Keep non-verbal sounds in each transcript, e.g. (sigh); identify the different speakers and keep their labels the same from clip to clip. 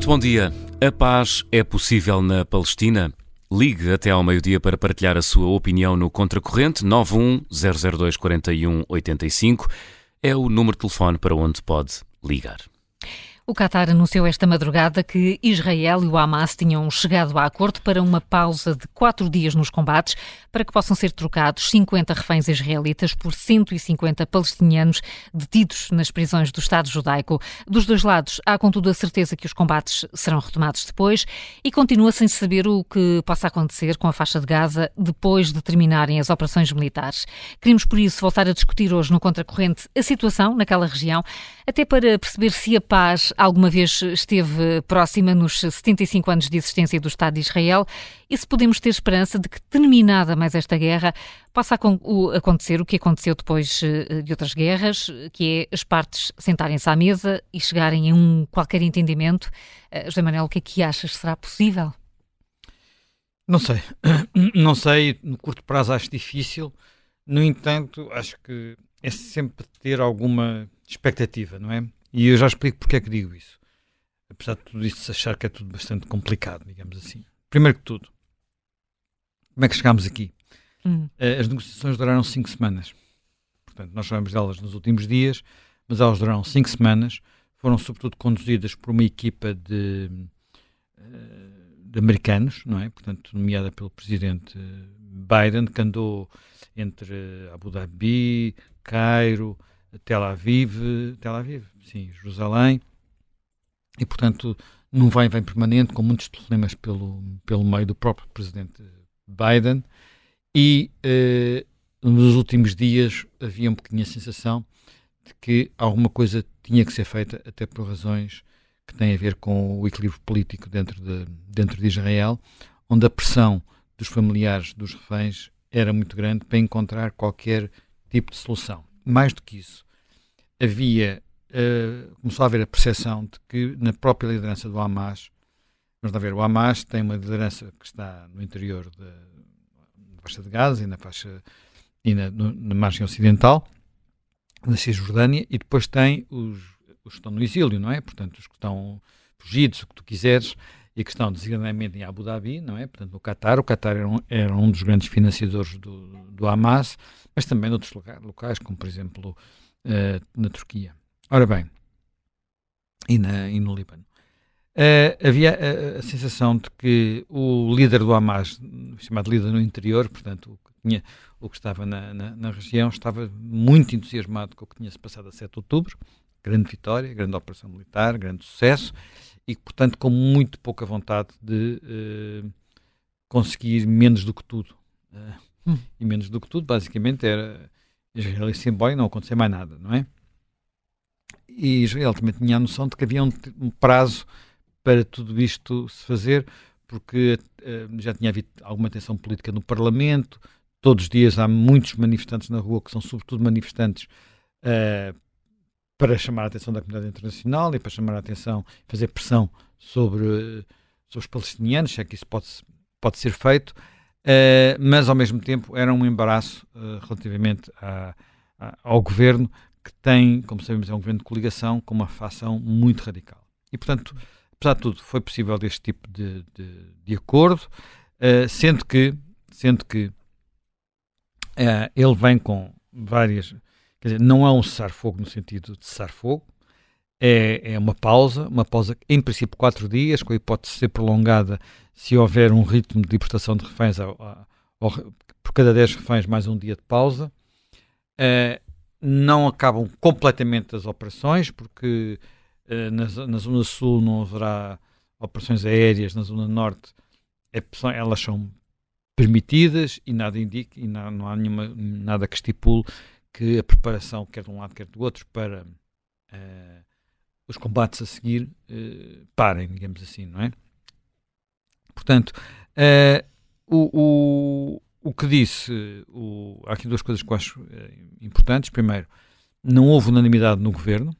Speaker 1: Muito bom dia. A paz é possível na Palestina? Ligue até ao meio-dia para partilhar a sua opinião no Contracorrente 91002 4185. É o número de telefone para onde pode ligar.
Speaker 2: O Qatar anunciou esta madrugada que Israel e o Hamas tinham chegado a acordo para uma pausa de quatro dias nos combates para que possam ser trocados 50 reféns israelitas por 150 palestinianos detidos nas prisões do Estado judaico. Dos dois lados, há contudo a certeza que os combates serão retomados depois e continua sem saber o que possa acontecer com a faixa de Gaza depois de terminarem as operações militares. Queremos, por isso, voltar a discutir hoje no Contracorrente a situação naquela região, até para perceber se a paz alguma vez esteve próxima nos 75 anos de existência do Estado de Israel e se podemos ter esperança de que, terminada mais esta guerra, possa acontecer o que aconteceu depois eh, de outras guerras, que é as partes sentarem-se à mesa e chegarem a um qualquer entendimento. Eh, José Manuel, o que é que achas? Será possível?
Speaker 3: Não sei. (coughs) Não sei. No curto prazo acho difícil. No entanto, acho que é sempre ter alguma expectativa, não é? E eu já explico porque é que digo isso. Apesar de tudo isto, achar que é tudo bastante complicado, digamos assim. Primeiro que tudo, como é que chegámos aqui? Hum. Eh, as negociações duraram cinco semanas. Portanto, nós sabemos delas nos últimos dias, mas elas duraram cinco semanas. Foram, sobretudo, conduzidas por uma equipa de, eh, de americanos, não é? Portanto, nomeada pelo presidente Biden, que andou entre Abu Dhabi, Cairo, Tel Aviv, Tel Aviv, sim, Jerusalém, e portanto num vai vem permanente com muitos telefonemas pelo, pelo meio do próprio presidente Biden e eh, nos últimos dias havia um bocadinho a sensação de que alguma coisa tinha que ser feita até por razões que têm a ver com o equilíbrio político dentro de, dentro de Israel, onde a pressão dos familiares dos reféns era muito grande para encontrar qualquer tipo de solução. Mais do que isso, havia, uh, começou a haver a percepção de que na própria liderança do Hamas, vamos lá ver, o Hamas tem uma liderança que está no interior da, faixa de Gaza e na faixa e na, no, na margem ocidental da Cisjordânia e depois tem os, os que estão no exílio, não é? Portanto, os que estão fugidos, o que tu quiseres, e que estão designadamente em Abu Dhabi, não é? Portanto, no Qatar. O Qatar era um, era um dos grandes financiadores do, do Hamas, mas também noutros locais, como por exemplo uh, na Turquia. Ora bem, e, na, e no Líbano. Uh, havia a, a, sensação de que o líder do Hamas, chamado líder no interior, portanto, o que, tinha, o que estava na, na, na, região, estava muito entusiasmado com o que tinha-se passado a 7 de outubro. Grande vitória, grande operação militar, grande sucesso, e, portanto, com muito pouca vontade de uh, conseguir menos do que tudo. Uh, hum. E menos do que tudo, basicamente, era Israel e não acontecia mais nada, não é? E Israel também tinha a noção de que havia um, um prazo para tudo isto se fazer, porque uh, já tinha havido alguma tensão política no Parlamento, todos os dias há muitos manifestantes na rua que são sobretudo manifestantes uh, para chamar a atenção da comunidade internacional e para chamar a atenção, fazer pressão sobre, sobre os palestinianos, se é que isso pode, pode ser feito. Uh, mas ao mesmo tempo era um embaraço uh, relativamente a, a, ao governo, que tem, como sabemos, é um governo de coligação com uma facção muito radical. E, portanto, apesar de tudo, foi possível este tipo de, de, de acordo, uh, sendo que, sendo que ele vem com várias. Quer dizer, não é um cessar-fogo no sentido de cessar-fogo, é, é uma pausa, uma pausa em princípio quatro dias, com a hipótese de ser prolongada se houver um ritmo de libertação de reféns por cada 10 reféns mais um dia de pausa. Uh, não acabam completamente as operações, porque uh, na, na, Zona Sul não haverá operações aéreas, na Zona Norte é, elas são permitidas e nada indica, e não há nenhuma, nada que estipule que a preparação, quer de um lado, quer do outro, para uh, os combates a seguir uh, parem, digamos assim, não é? Portanto, uh, o, o, o que disse, o, há aqui duas coisas que eu acho importantes. Primeiro, não houve unanimidade no governo,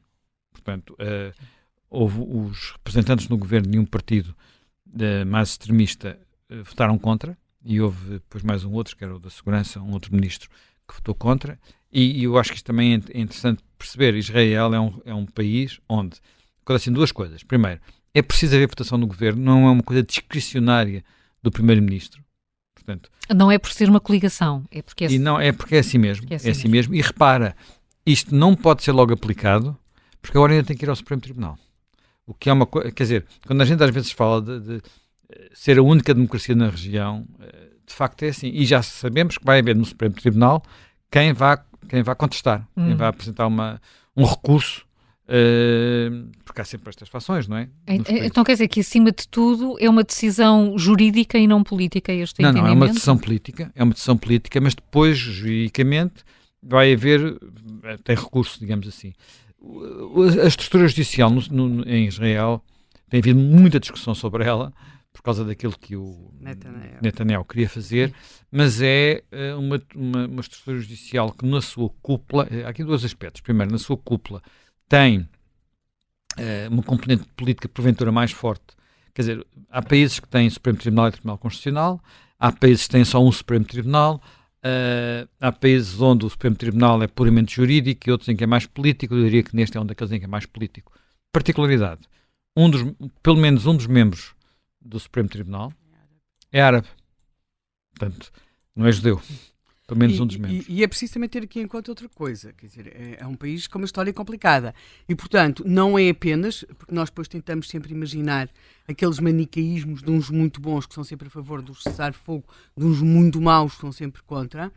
Speaker 3: portanto, houve os representantes no governo de um partido mais extremista votaram contra, e houve depois mais um outro, que era o da Segurança, um outro ministro, que votou contra, e, e, eu acho que isto também é interessante perceber. Israel é um, é um país onde, assim, duas coisas. Primeiro, é preciso haver votação no governo, não é uma coisa discricionária do primeiro-ministro.
Speaker 2: Portanto, não é por ser uma coligação, é porque é,
Speaker 3: e não, é porque é assim mesmo. É assim, é assim mesmo. mesmo. E repara, isto não pode ser logo aplicado, porque agora ainda tem que ir ao Supremo Tribunal. O que é uma coisa, quer dizer, quando a gente às vezes fala de, de eh, ser a única democracia na região, eh, de facto é assim. E já sabemos que vai haver no Supremo Tribunal quem vá, quem vá contestar, hum. quem vai apresentar uma, um recurso Uh, porque há sempre estas fações, não é?
Speaker 2: Então quer dizer que, acima de tudo, é uma decisão jurídica e não política este
Speaker 3: Não, não, é uma decisão política, é uma decisão política, mas depois, juridicamente, vai haver, eh, tem recurso, digamos assim. A estrutura judicial no, no, em Israel tem havido muita discussão sobre ela, por causa daquilo que o Netanyahu, Netanyahu queria fazer, mas é eh, uma, uma, uma, estrutura judicial que na sua cúpula, há aqui dois aspectos. Primeiro, na sua cúpula tem uh, uma componente política porventura mais forte. Quer dizer, há países que têm Supremo Tribunal e Tribunal Constitucional, há países que têm só um Supremo Tribunal, uh, há países onde o Supremo Tribunal é puramente jurídico e outros em que é mais político. Eu diria que neste é um daqueles em que é mais político. Particularidade: um dos, pelo menos um dos membros do Supremo Tribunal é árabe. Portanto, não é judeu. Pelo menos
Speaker 4: e,
Speaker 3: um dos membros.
Speaker 4: E, e, é preciso também ter aqui em conta outra coisa, quer dizer, é, é, um país com uma história complicada e, portanto, não é apenas, porque nós depois tentamos sempre imaginar aqueles manicaísmos de uns muito bons que são sempre a favor do cessar-fogo, de uns muito maus que são sempre contra.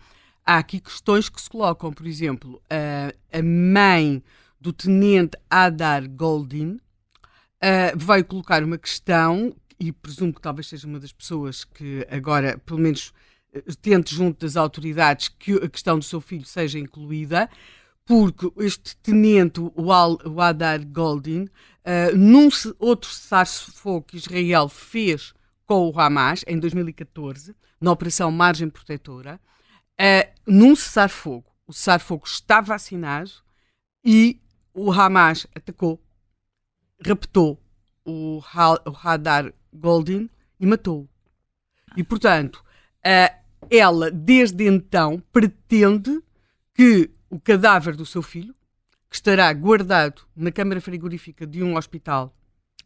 Speaker 4: Há aqui questões que se colocam, por exemplo, a, a mãe do tenente Adar Goldin uh, veio colocar uma questão e presumo que talvez seja uma das pessoas que agora, pelo menos tente junto das autoridades que a questão do seu filho seja incluída, porque este tenente, o, Al, o Adar Goldin, uh, num outro cessar-fogo que Israel fez com o Hamas em 2014, na Operação Margem Protetora, uh, num cessar-fogo. O cessar-fogo está vacinado e o Hamas atacou, raptou o, o Hadar Goldin e matou-o. E, portanto, ela, desde então, pretende que o cadáver do seu filho, que estará guardado na câmara frigorífica de um hospital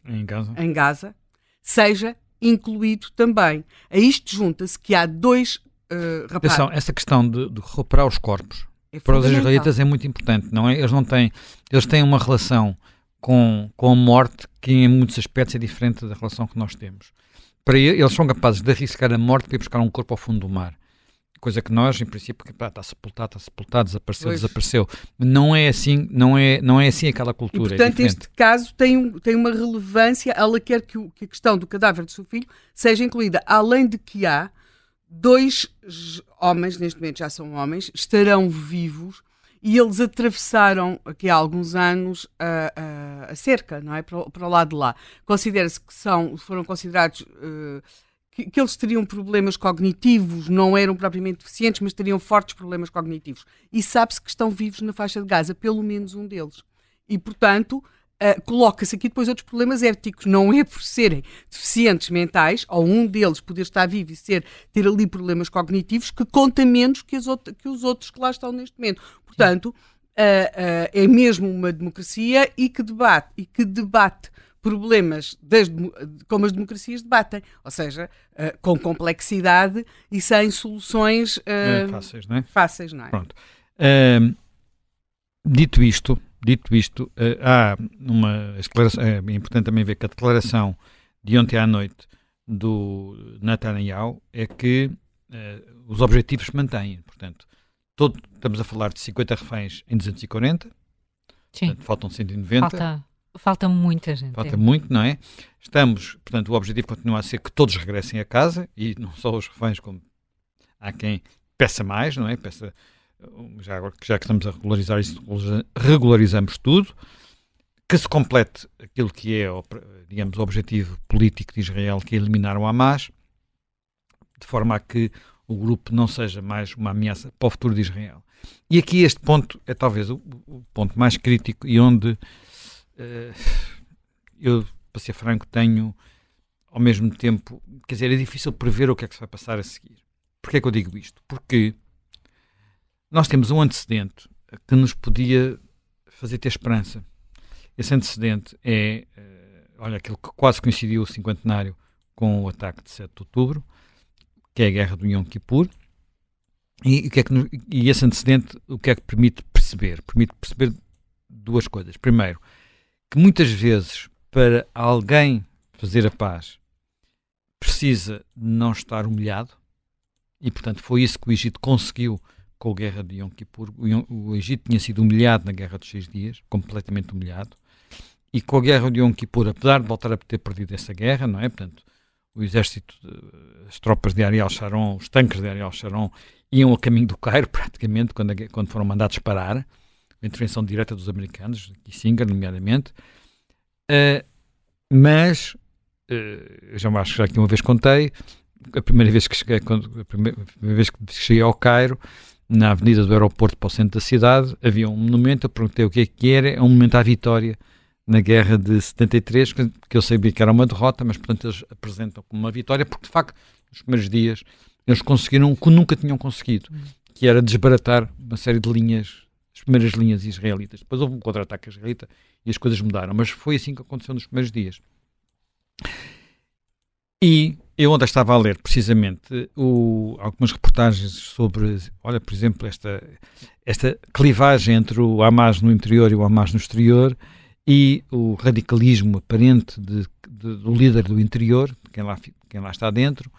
Speaker 3: em Gaza,
Speaker 4: em Gaza seja incluído também. A isto junta-se que há dois uh, rapazes.
Speaker 3: Atenção, essa questão de, de recuperar os corpos é para os israelitas é muito importante, não é? Eles não têm, eles têm uma relação com, com a morte que em muitos aspectos é diferente da relação que nós temos para eles são capazes de arriscar a morte para ir buscar um corpo ao fundo do mar. Coisa que nós, em princípio, pá, está sepultado, está sepultado, desapareceu, pois. desapareceu. Não é assim, não é, não é assim aquela cultura.
Speaker 4: E, é portanto, é este caso tem, tem uma relevância. Ela quer que, o, que a questão do cadáver do seu filho seja incluída. Além de que há dois homens, neste momento já são homens, estarão vivos e eles atravessaram aqui há alguns anos a, a, a cerca, não é? Para para o, lado de lá. Considera-se que são, foram considerados uh, que, que, eles teriam problemas cognitivos, não eram propriamente deficientes, mas teriam fortes problemas cognitivos. E sabe-se que estão vivos na faixa de Gaza, pelo menos um deles. E, portanto, Uh, coloca-se aqui depois outros problemas éticos. Não é por serem deficientes mentais, ou um deles poder estar vivo e ser, ter ali problemas cognitivos, que conta menos que, outro, que os outros que lá estão neste momento. Portanto, uh, uh, é mesmo uma democracia e que debate, e que debate problemas das, como as democracias debatem, ou seja, com complexidade e sem soluções
Speaker 3: fáceis, não é?
Speaker 4: Fáceis, não é?
Speaker 3: Pronto. dito isto, Dito isto, uh, há uma é importante também ver que a declaração de ontem à noite do Netanyahu é que uh, os objetivos se mantêm. Portanto, todo, estamos a falar de 50 reféns em 240, Sim. Portanto, faltam 190.
Speaker 2: Falta, falta muita gente.
Speaker 3: Falta é. muito, não é? Estamos, portanto, o objetivo continua a ser que todos regressem a casa e não só os reféns, como há quem peça mais, não é? Peça já, agora, já que estamos a regularizar isso, regularizamos tudo, que se complete aquilo que é, digamos, o objetivo político de Israel, que é eliminar o Hamas, de forma a que o grupo não seja mais uma ameaça para o futuro de Israel. E aqui este ponto é talvez o, o ponto mais crítico e onde uh, eu, para ser franco, tenho ao mesmo tempo, quer dizer, é difícil prever o que é que se vai passar a seguir. Porquê é que eu digo isto? Porque nós temos um antecedente que nos podia fazer ter esperança. Esse antecedente é uh, olha, aquilo que quase coincidiu o cinquentenário com o ataque de 7 de outubro, que é a guerra do Yom Kippur, e, o que é que, e esse antecedente o que é que permite perceber? Permite perceber duas coisas. Primeiro, que muitas vezes para alguém fazer a paz precisa não estar humilhado, e portanto foi isso que o Egito conseguiu com a guerra de Yom Kippur. O, Egito tinha sido humilhado na guerra dos seis dias, completamente humilhado, e com a guerra de Yom Kippur, apesar de voltar a ter perdido essa guerra, não é? Portanto, o exército, as tropas de Ariel Sharon, os tanques de Ariel Sharon, iam a caminho do Cairo, (laughs) praticamente, quando, quando foram mandados parar, a intervenção direta dos americanos, Kissinger, nomeadamente. Uh, mas, uh, já acho que já aqui uma vez contei, a primeira vez que cheguei, quando, a primeira, a primeira vez que cheguei ao Cairo, na avenida do aeroporto para o centro da cidade, havia um monumento, eu perguntei o que é que era, é um monumento à vitória na guerra de 73, que, que eu sabia que era uma derrota, mas portanto eles apresentam como uma vitória, porque de facto, nos primeiros dias, eles conseguiram o que nunca tinham conseguido, que era desbaratar uma série de linhas, as primeiras linhas israelitas. Depois houve um contra-ataque israelita e as coisas mudaram, mas foi assim que aconteceu nos primeiros dias. E eu ontem estava a ler precisamente o, algumas reportagens sobre, olha, por exemplo, esta, esta clivagem entre o Hamas no interior e o Hamas no exterior e o radicalismo aparente de, de, do líder do interior, quem lá, quem lá está dentro,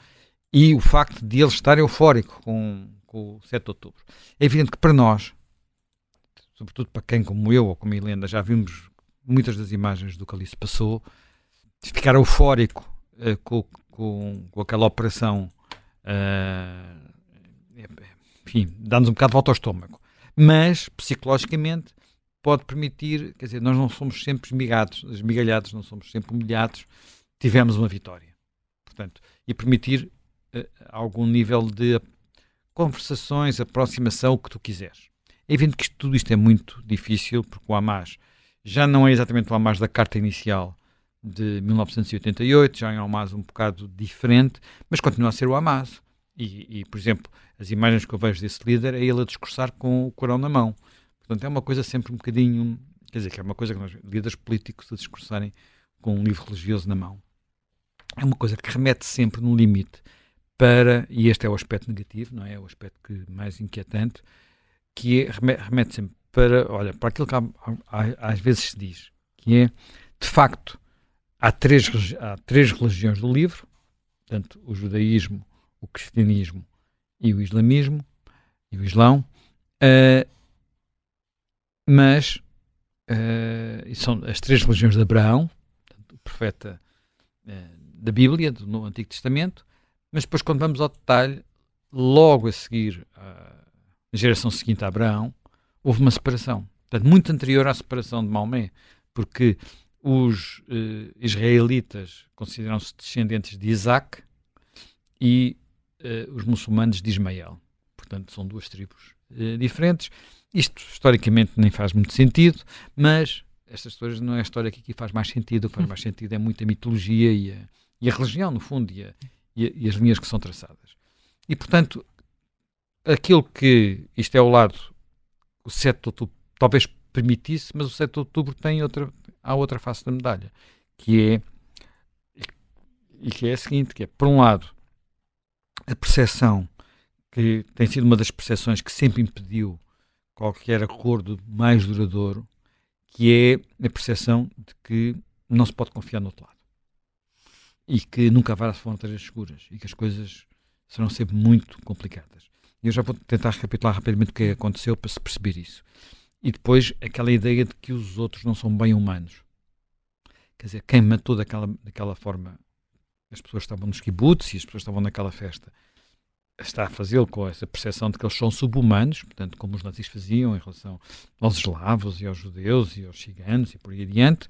Speaker 3: e o facto de ele estar eufórico com, com o 7 de outubro. É evidente que para nós, sobretudo para quem como eu ou como a Helena já vimos muitas das imagens do que ali se passou, ficar eufórico uh, com, com, com aquela operação, uh, enfim, dá-nos um bocado de volta ao estômago. Mas, psicologicamente, pode permitir, quer dizer, nós não somos sempre esmigados, esmigalhados, não somos sempre humilhados, tivemos uma vitória. Portanto, e permitir uh, algum nível de conversações, aproximação, o que tu quiseres. É evidente que isto, tudo isto é muito difícil, porque o Hamas já não é exatamente o Hamas da carta inicial de 1988, já é um Hamas um bocado diferente, mas continua a ser o Hamas. E, e, por exemplo, as imagens que eu vejo desse líder é ele a discursar com o Corão na mão. Portanto, é uma coisa sempre um bocadinho. Quer dizer, que é uma coisa que nós, líderes políticos, a discursarem com um livro religioso na mão. É uma coisa que remete sempre no limite para, e este é o aspecto negativo, não é? é o aspecto que, mais inquietante, que é, remete sempre para, olha, para aquilo que há, há, às vezes se diz, que é, de facto, há três, há três religiões do livro, portanto, o judaísmo, o cristianismo e o islamismo, e o islão, uh, mas uh, são as três religiões de Abraão, o profeta uh, da Bíblia, do, no Antigo Testamento, mas depois quando vamos ao detalhe, logo a seguir, à geração seguinte a Abraão, houve uma separação. Portanto, muito anterior à separação de Maomé, porque os uh, israelitas consideram-se descendentes de Isaac e uh, os muçulmanos de Ismael. Portanto, são duas tribos uh, diferentes. Isto, historicamente, nem faz muito sentido, mas estas histórias não é a história que aqui faz mais sentido. O que faz (laughs) mais sentido é muita mitologia e a, e a religião, no fundo, e, a, e, a, e as linhas que são traçadas. E, portanto, aquilo que isto é o lado, o 7 de outubro talvez permitisse, mas o 7 de outubro tem outra, há outra face da medalha, que é e que é a seguinte, que é, por um lado, a percepção que tem sido uma das percepções que sempre impediu qualquer acordo mais duradouro, que é a percepção de que não se pode confiar no outro lado. E que nunca haverá fronteiras seguras e que as coisas serão sempre muito complicadas. E eu já vou tentar recapitular rapidamente o que aconteceu para se perceber isso. E depois aquela ideia de que os outros não são bem humanos. Quer dizer, quem matou daquela, daquela forma as pessoas estavam nos kibbutz e as pessoas estavam naquela festa está a fazê-lo com essa percepção de que eles são subhumanos, portanto, como os nazis faziam em relação aos eslavos e aos judeus e aos ciganos e por aí adiante.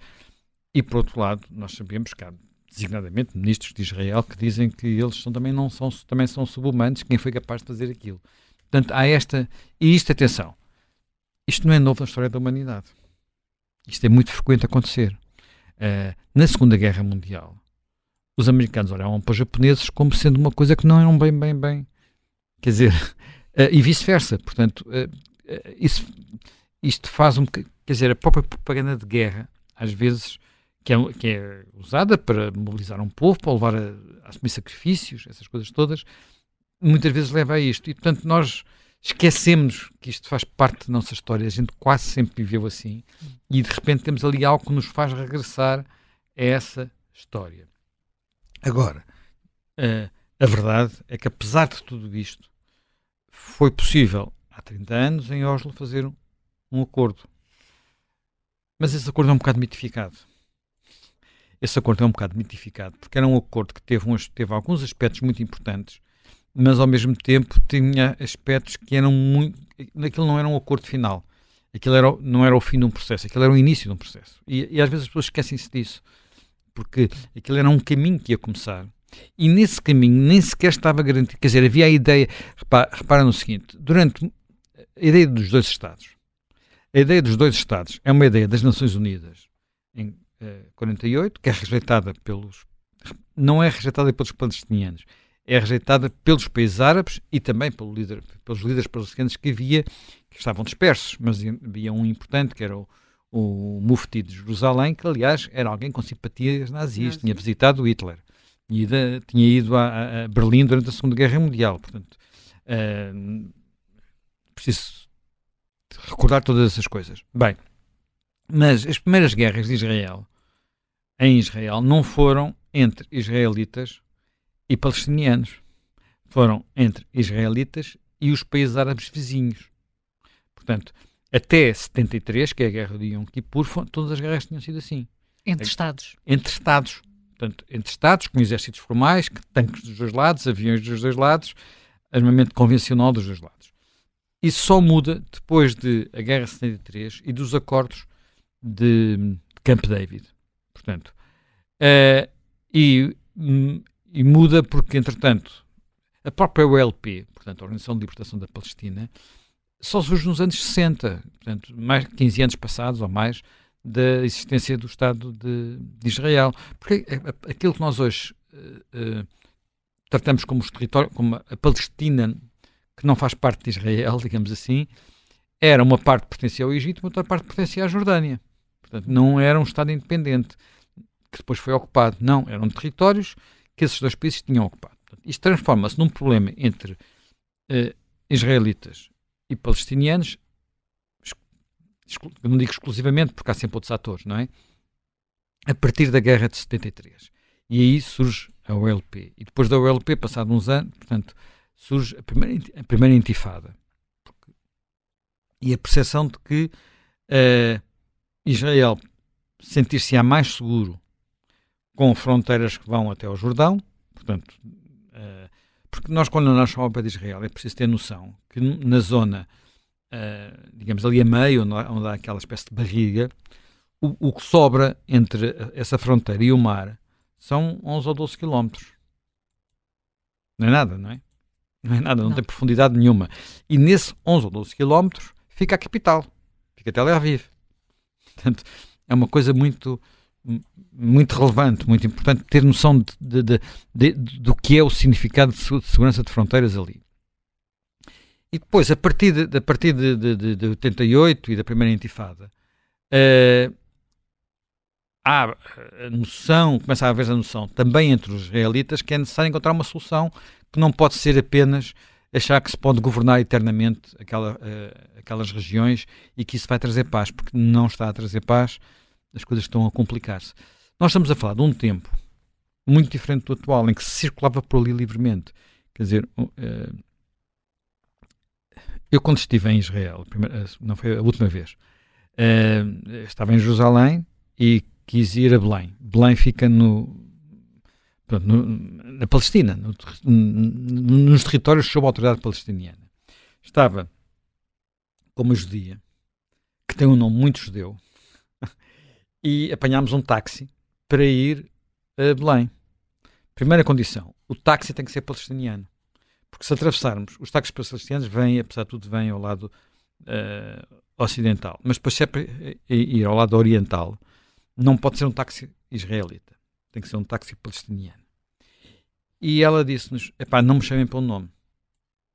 Speaker 3: E, por outro lado, nós sabemos que há, designadamente, ministros de Israel que dizem que eles são, também, não são, também são subhumanos, quem foi capaz de fazer aquilo. Portanto, há esta... E isto, atenção, isto não é novo na história da humanidade. Isto é muito frequente acontecer. Uh, na Segunda Guerra Mundial, os americanos olhavam para os japoneses como sendo uma coisa que não eram bem, bem, bem. Quer dizer, uh, (laughs) e vice-versa. Portanto, uh, isso, isto faz um Quer dizer, a própria propaganda de guerra, às vezes, que é, que é usada para mobilizar um povo, para levar a, a assumir sacrifícios, essas coisas todas, muitas vezes leva a isto. E, portanto, nós esquecemos que isto faz parte da nossa história. A gente quase sempre viveu assim e, de repente, temos ali algo que nos faz regressar a essa história. Agora, uh, a verdade é que, apesar de tudo isto, foi possível, há 30 anos, em Oslo, fazer um acordo. Mas esse acordo é um bocado mitificado esse acordo é um bocado mitificado, porque era um acordo que teve, uns, teve alguns aspectos muito importantes, mas ao mesmo tempo tinha aspectos que eram muito. Aquilo não era um acordo final. Aquilo era, não era o fim de um processo, aquilo era o início de um processo. E, e às vezes as pessoas esquecem-se disso, porque aquilo era um caminho que ia começar. E nesse caminho nem sequer estava garantido. Quer dizer, havia a ideia. Repara, repara no seguinte: durante a ideia dos dois Estados, a ideia dos dois Estados é uma ideia das Nações Unidas, em 48, eh, que é rejeitada pelos. não é rejeitada pelos palestinianos, é rejeitada pelos países árabes e também pelo líder, pelos líderes palestinianos que havia, que estavam dispersos, mas havia um importante que era o, o Mufti de Jerusalém, que aliás era alguém com simpatias nazis, tinha visitado Hitler e tinha ido a, a, Berlim durante a Segunda Guerra Mundial. Portanto, uh, preciso recordar todas essas coisas. Bem, mas as primeiras guerras de Israel em Israel não foram entre israelitas e palestinianos. Foram entre israelitas e os países árabes vizinhos. Portanto, até 73, que é a guerra de Yom Kippur, todas as guerras tinham sido assim.
Speaker 2: Entre Estados.
Speaker 3: Entre Estados. Portanto, entre Estados, com exércitos formais, tanques dos dois lados, aviões dos dois lados, armamento convencional dos dois lados. Isso só muda depois de a Guerra de 73 e dos acordos de Camp David. Portanto, uh, e, e, muda porque, entretanto, a própria OLP, portanto, a Organização de Libertação da Palestina, só surge nos anos 60, portanto, mais 15 anos passados ou mais da existência do Estado de, de Israel. Porque aquilo que nós hoje uh, uh, tratamos como os como a Palestina, que não faz parte de Israel, (laughs) digamos assim, era uma parte que pertencia ao Egito, outra parte pertencia à Jordânia. Portanto, não era um Estado independente que depois foi ocupado. Não, eram territórios que esses dois países tinham ocupado. Isto transforma-se num problema entre uh, israelitas e palestinianos, não digo exclusivamente, porque há sempre outros atores, não é? A partir da guerra de 73. E aí surge a OLP. E depois da OLP, passado uns anos, portanto, surge a primeira, a primeira intifada. E a percepção de que uh, Israel sentir-se-á mais seguro com fronteiras que vão até ao Jordão, portanto, uh, porque nós quando nós falamos para Israel é preciso ter noção que na zona, uh, digamos ali a meio, onde há, onde há, aquela espécie de barriga, o, o, que sobra entre essa fronteira e o mar são 11 ou 12 quilómetros. Não é nada, não é? Não é nada, não, não, tem profundidade nenhuma. E nesse 11 ou 12 quilómetros fica a capital, fica Tel Aviv. Portanto, é uma coisa muito muito relevante, muito importante ter noção de, de, de, do que é o significado de segurança de fronteiras ali. E depois, a partir de, a partir de 88 e da primeira intifada, uh, há a noção, começa a haver a noção também entre os israelitas que é necessário encontrar uma solução que não pode ser apenas achar que se pode governar eternamente aquela, uh, aquelas regiões e que isso vai trazer paz, porque não está a trazer paz as coisas estão a complicar-se. Nós estamos a falar de um tempo muito diferente do atual, em que se circulava por ali livremente. Quer dizer, uh, eu quando estive em Israel, não foi a última vez, uh, estava em Jerusalém e quis ir a Belém. Belém fica no, pronto, no na Palestina, no, nos territórios sob a autoridade palestiniana. Estava com uma judia, que tem um nome muito judeu, e apanhámos um táxi para ir a Belém. Primeira condição: o táxi tem que ser palestiniano. Porque se atravessarmos, os táxis palestinianos vêm, apesar de tudo, vêm ao lado uh, ocidental. Mas se é para ir ao lado oriental, não pode ser um táxi israelita. Tem que ser um táxi palestiniano. E ela disse-nos: epá, não me chamem pelo nome,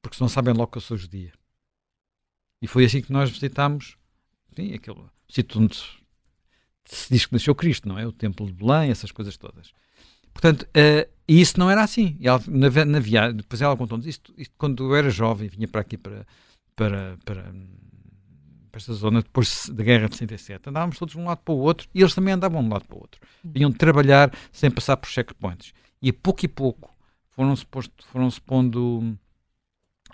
Speaker 3: porque senão sabem logo que eu sou judia. E foi assim que nós visitámos sim, aquele sítio onde se diz que nasceu Cristo, não é? O Templo de Belém, essas coisas todas. Portanto, uh, isso não era assim. E ela, na, na viagem, depois ela contou-nos isto, isto, quando eu era jovem, vinha para aqui para, para, para, para esta zona, depois da guerra de 67. Andávamos todos de um lado para o outro e eles também andavam de um lado para o outro. Uhum. Vinham trabalhar sem passar por checkpoints. E a pouco e pouco foram-se foram pondo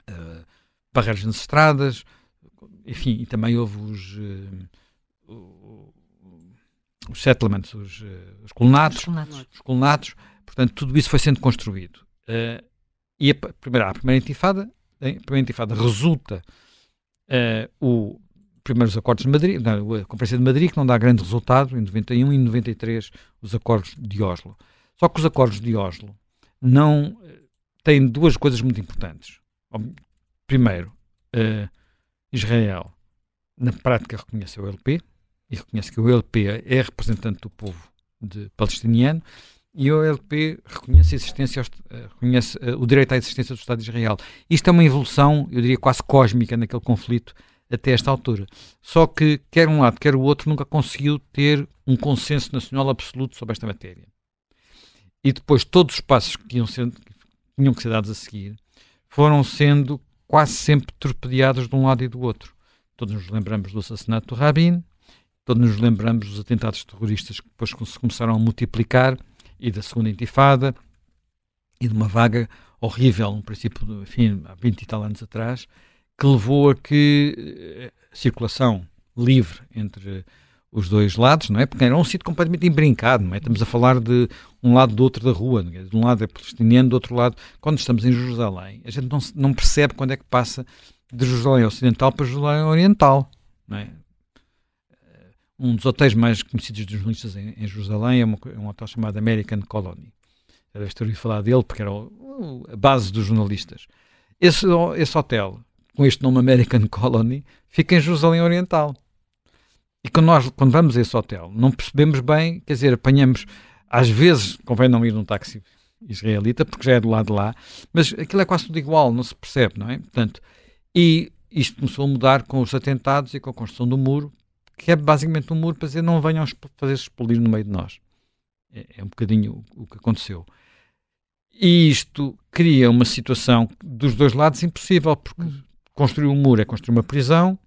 Speaker 3: uh, barreiras nas estradas, enfim, e também houve os, uh, os settlements, os, uh, os colonatos, os colonatos. Os colonatos. Portanto, tudo isso foi sendo construído. Uh, e a primeira, a primeira intifada, a primeira intifada resulta o primeiros acordos de Madrid, não, a Conferência de Madrid, que não dá grande resultado, em 91 e em 93 os acordos de Oslo. Só que os acordos de Oslo não têm duas coisas muito importantes. Primeiro, uh, Israel, na prática, reconhece o LP e reconhece que o LP é representante do povo de, palestiniano e o LP reconhece, existência, eh, reconhece uh, o direito à existência do Estado de Israel. Isto é uma evolução, eu diria, quase cósmica naquele conflito até esta altura. Só que quer um lado, quer o outro nunca conseguiu ter um consenso nacional absoluto sobre esta matéria. E depois todos os passos que, ser, que tinham que ser dados a seguir foram sendo quase sempre torpedeados de um lado e do outro. Todos nos lembramos do assassinato do Rabin, todos nos lembramos dos atentados terroristas que depois se começaram a multiplicar e da segunda intifada e de uma vaga horrível, no princípio, enfim, há 20 e tal anos atrás, que levou a que eh, a circulação livre entre os dois lados, não é? Porque era um sítio completamente embrincado, não é? Estamos a falar de um lado do outro da rua, é? de um lado é palestiniano, do outro lado, quando estamos em Jerusalém, a gente não, não percebe quando é que passa de Jerusalém Ocidental para Jerusalém Oriental, não é? Um dos hotéis mais conhecidos dos jornalistas em, em Jerusalém é, uma, é, um hotel chamado American Colony. Já deves ter ouvido falar dele, porque era o, a base dos jornalistas. Esse, esse hotel, com este nome American Colony, fica em Jerusalém Oriental. E quando nós quando vamos a esse hotel, não percebemos bem, quer dizer, apanhamos, às vezes, convém não ir num táxi israelita, porque já é do lado de lá, mas aquilo é quase tudo igual, não se percebe, não é? Portanto, e isto começou a mudar com os atentados e com a construção do muro, que é basicamente um muro para dizer não venham fazer -se explodir no meio de nós. É, é um bocadinho o, o que aconteceu. E isto cria uma situação dos dois lados impossível, porque hum. construir um muro é construir uma prisão,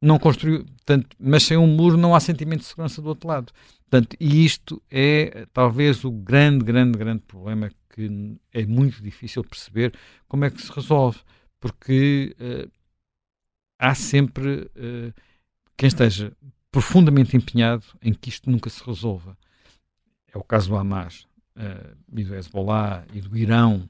Speaker 3: não construiu, portanto, mas sem um muro não há sentimento de segurança do outro lado. Portanto, e isto é talvez o grande, grande, grande problema que é muito difícil perceber como é que se resolve, porque uh, há sempre uh, quem esteja profundamente empenhado em que isto nunca se resolva. É o caso do Hamas uh, e do Hezbollah e do Irão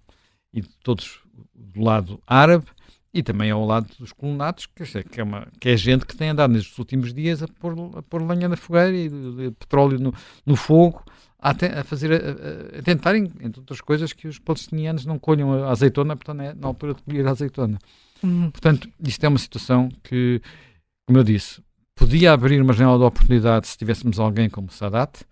Speaker 3: e de todos do lado árabe, e também ao lado dos colonatos, que, que, é uma, que é gente que tem andado nestes últimos dias a pôr, a pôr lenha na fogueira e de, de petróleo no, no fogo, a, te, a fazer, a, a, tentarem, entre outras coisas, que os palestinianos não colham a azeitona, portanto é na altura de colher a azeitona. Uhum. Portanto, isto é uma situação que, como eu disse, podia abrir uma janela de oportunidade se tivéssemos alguém como Sadat,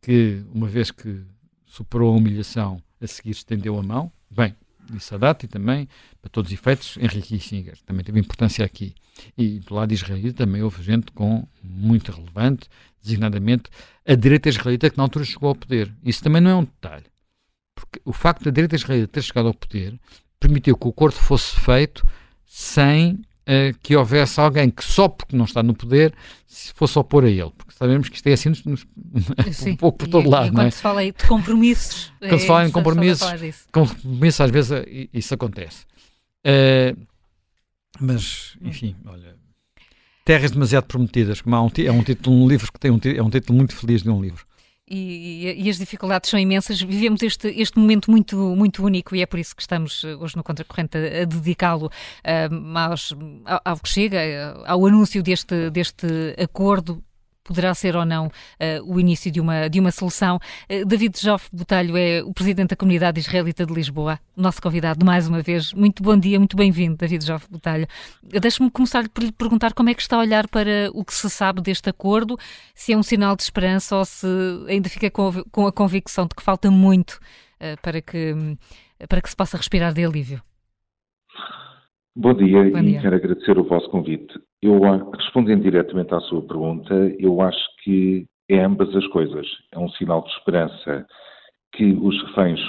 Speaker 3: que uma vez que superou a humilhação, a seguir estendeu a mão. Bem, e Sadat e também, para todos os efeitos, Henrique Kissinger. Também teve importância aqui. E do lado israelita também houve gente com muito relevante, designadamente a direita israelita que na altura chegou ao poder. Isso também não é um detalhe. Porque o facto da direita israelita ter chegado ao poder permitiu que o acordo fosse feito sem uh, que houvesse alguém que só porque não está no poder se fosse opor a ele. Porque sabemos que isto é assim nos, nos, (laughs) um pouco por todo e, lado. E
Speaker 2: quando
Speaker 3: é?
Speaker 2: se fala de compromissos.
Speaker 3: quando é, se fala em compromissos, compromissos, às vezes eh, isso acontece. Uh, mas, enfim, olha. Terras demasiado prometidas, como há um, é um título um livro que tem um, é um título muito feliz de um livro
Speaker 2: e, e, as dificuldades são imensas. Vivemos este, este momento muito, muito único e é por isso que estamos eh, hoje no Contracorrente a, a dedicá-lo uh, ao, ao que chega, ao anúncio deste, deste acordo poderá ser ou não uh, o início de uma, de uma solução. Uh, David Joff Botelho é o presidente da comunidade israelita de Lisboa, nosso convidado mais uma vez. Muito bom dia, muito bem-vindo, David Joff Botelho. Deixe-me começar por lhe perguntar como é que está a olhar para o que se sabe deste acordo, se é um sinal de esperança ou se ainda fica com, com a convicção de que falta muito uh, para, que, para que se possa respirar de alívio.
Speaker 5: Bom dia, Bom dia, e quero agradecer o vosso convite. Eu, respondendo diretamente à sua pergunta, eu acho que é ambas as coisas. É um sinal de esperança que os reféns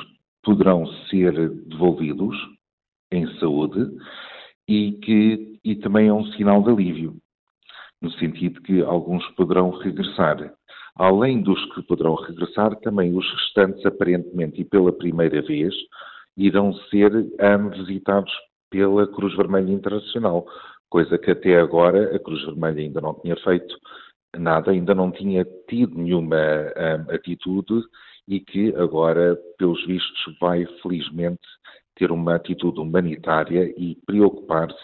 Speaker 5: poderão ser devolvidos em saúde e que e também é um sinal de alívio, no sentido que alguns poderão regressar. Além dos que poderão regressar, também os restantes, aparentemente e pela primeira vez, irão ser um, visitados pela Cruz Vermelha Internacional, coisa que até agora a Cruz Vermelha ainda não tinha feito nada, ainda não tinha tido nenhuma um, atitude e que agora, pelos vistos, vai felizmente ter uma atitude humanitária e preocupar-se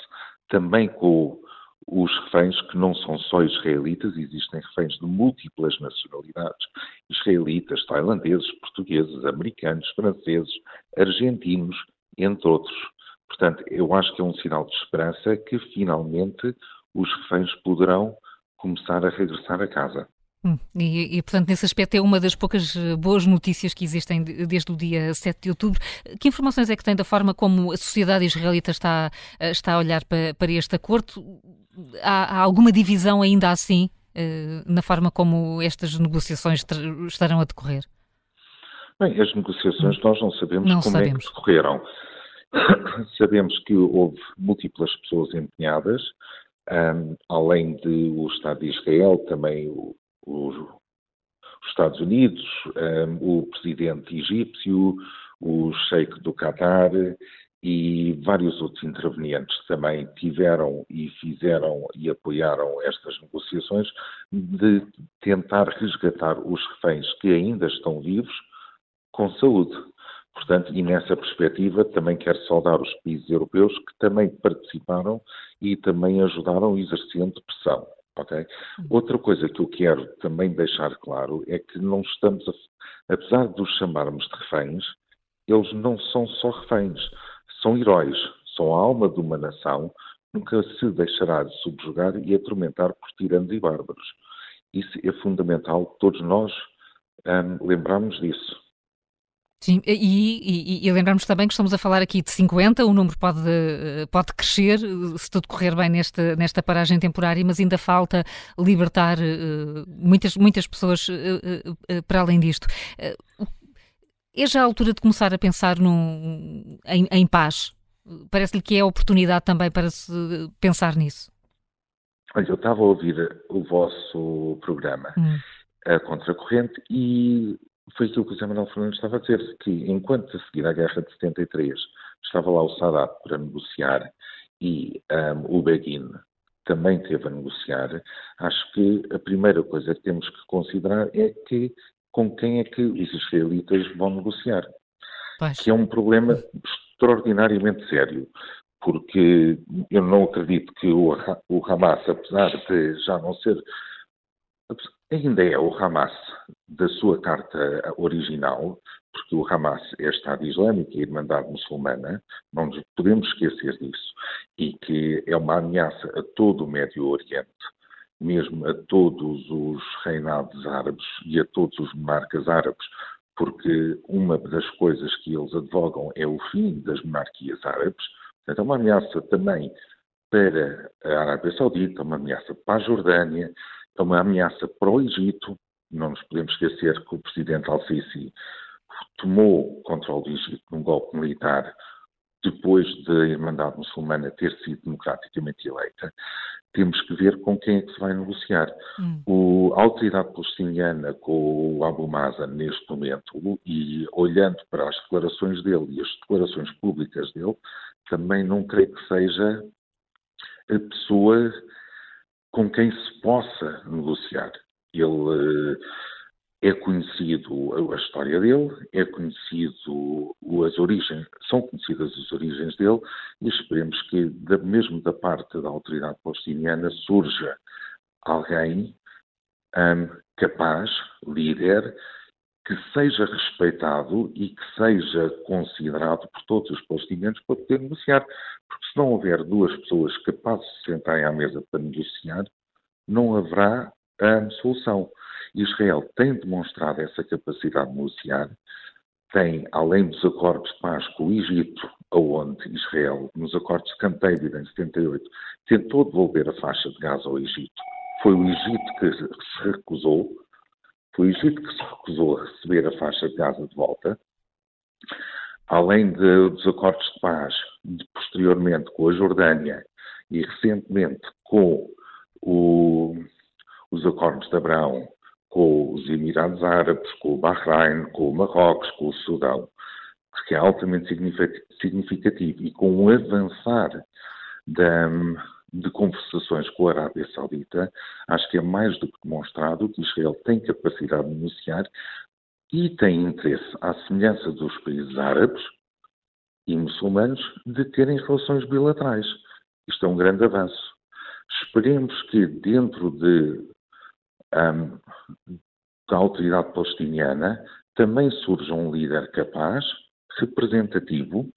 Speaker 5: também com os reféns que não são só israelitas, existem reféns de múltiplas nacionalidades, israelitas, tailandeses, portugueses, americanos, franceses, argentinos, entre outros. Portanto, eu acho que é um sinal de esperança que finalmente os reféns poderão começar a regressar a casa.
Speaker 2: Hum, e, e, portanto, nesse aspecto é uma das poucas eh, boas notícias que existem desde o dia 7 de outubro. Que informações é que tem da forma como a sociedade israelita está, eh, está a olhar para, para este acordo? Há, há, alguma divisão ainda assim eh, na forma como estas negociações estarão a decorrer?
Speaker 5: Bem, as negociações nós não sabemos não como sabemos. é que decorreram. (coughs) sabemos que houve múltiplas pessoas empenhadas, um, além de o Estado de Israel, também o, os, os Estados Unidos, um, o presidente egípcio, o sheik do Qatar e vários outros intervenientes também tiveram e fizeram e apoiaram estas negociações de tentar resgatar os reféns que ainda estão vivos com saúde. Portanto, e nessa perspectiva também quero saudar os países europeus que também participaram e também ajudaram exercendo pressão. Okay? Uhum. Outra coisa que eu quero também deixar claro é que não estamos, a, apesar de os chamarmos de reféns, eles não são só reféns, são heróis, são a alma de uma nação, nunca se deixará de subjugar e atormentar por tiranos e bárbaros. Isso é fundamental que todos nós um, lembramos disso.
Speaker 2: Sim, e, e, e, lembramos também que estamos a falar aqui de 50, o número pode, pode crescer se tudo correr bem nesta, nesta paragem temporária, mas ainda falta libertar uh, muitas, muitas pessoas para além disto. é já a altura de começar a pensar num, em, em paz? Parece-lhe que é a oportunidade também para se pensar nisso.
Speaker 5: Olha, eu estava a ouvir o vosso programa, hum. a Contracorrente, e foi aquilo que o José Manuel Fernandes estava a dizer, que enquanto a seguir à Guerra de 73 estava lá o Sadat para negociar e um, o Begin também teve a negociar, acho que a primeira coisa que temos que considerar é que com quem é que os israelitas vão negociar. Pois. Que é um problema extraordinariamente sério, porque eu não acredito que o, o Hamas, apesar de já não ser ainda é o Hamas da sua carta original, porque o Hamas é Estado Islâmico e Irmandade Muçulmana, não nos podemos esquecer disso, e que é uma ameaça a todo o Médio Oriente, mesmo a todos os reinados árabes e a todos os monarcas árabes, porque uma das coisas que eles advogam é o fim das monarquias árabes, portanto é uma ameaça também para a Arábia Saudita, uma ameaça para a Jordânia, é uma ameaça para o Egito. Não nos podemos esquecer que o presidente Al-Sisi tomou controle do Egito num golpe militar depois da Irmandade Muçulmana ter sido democraticamente eleita. Temos que ver com quem é que se vai negociar. Hum. O, a autoridade palestiniana com o Abu Mazen neste momento, e olhando para as declarações dele e as declarações públicas dele, também não creio que seja a pessoa com quem se possa negociar. Ele eh, é conhecido a história dele, é conhecido as origens, são conhecidas as origens dele e esperemos que mesmo da parte da autoridade palestiniana surja alguém um, capaz, líder, que seja respeitado e que seja considerado por todos os palestinianos para poder negociar. Porque se não houver duas pessoas capazes de sentarem à mesa para negociar, não haverá a solução. Israel tem demonstrado essa capacidade de negociar, tem, além dos acordos de paz com o Egito, aonde Israel, nos acordos de Camp David em 78, tentou devolver a faixa de Gaza ao Egito. Foi o Egito que se recusou Foi o Egito que se recusou a receber a faixa de Gaza de volta, além de, dos acordos de paz, de, posteriormente com a Jordânia e recentemente com o, os acordos de Abraão com os Emirados Árabes, com o Bahrein, com o Marrocos, com o Sudão, que é altamente significativo e com o avançar da, de conversações com a Arábia Saudita, acho que é mais do que demonstrado que Israel tem capacidade de negociar e tem interesse, à semelhança dos países árabes e muçulmanos, de terem relações bilaterais. Isto é um grande avanço. Esperemos que dentro de, um, da autoridade palestiniana também surja um líder capaz, representativo,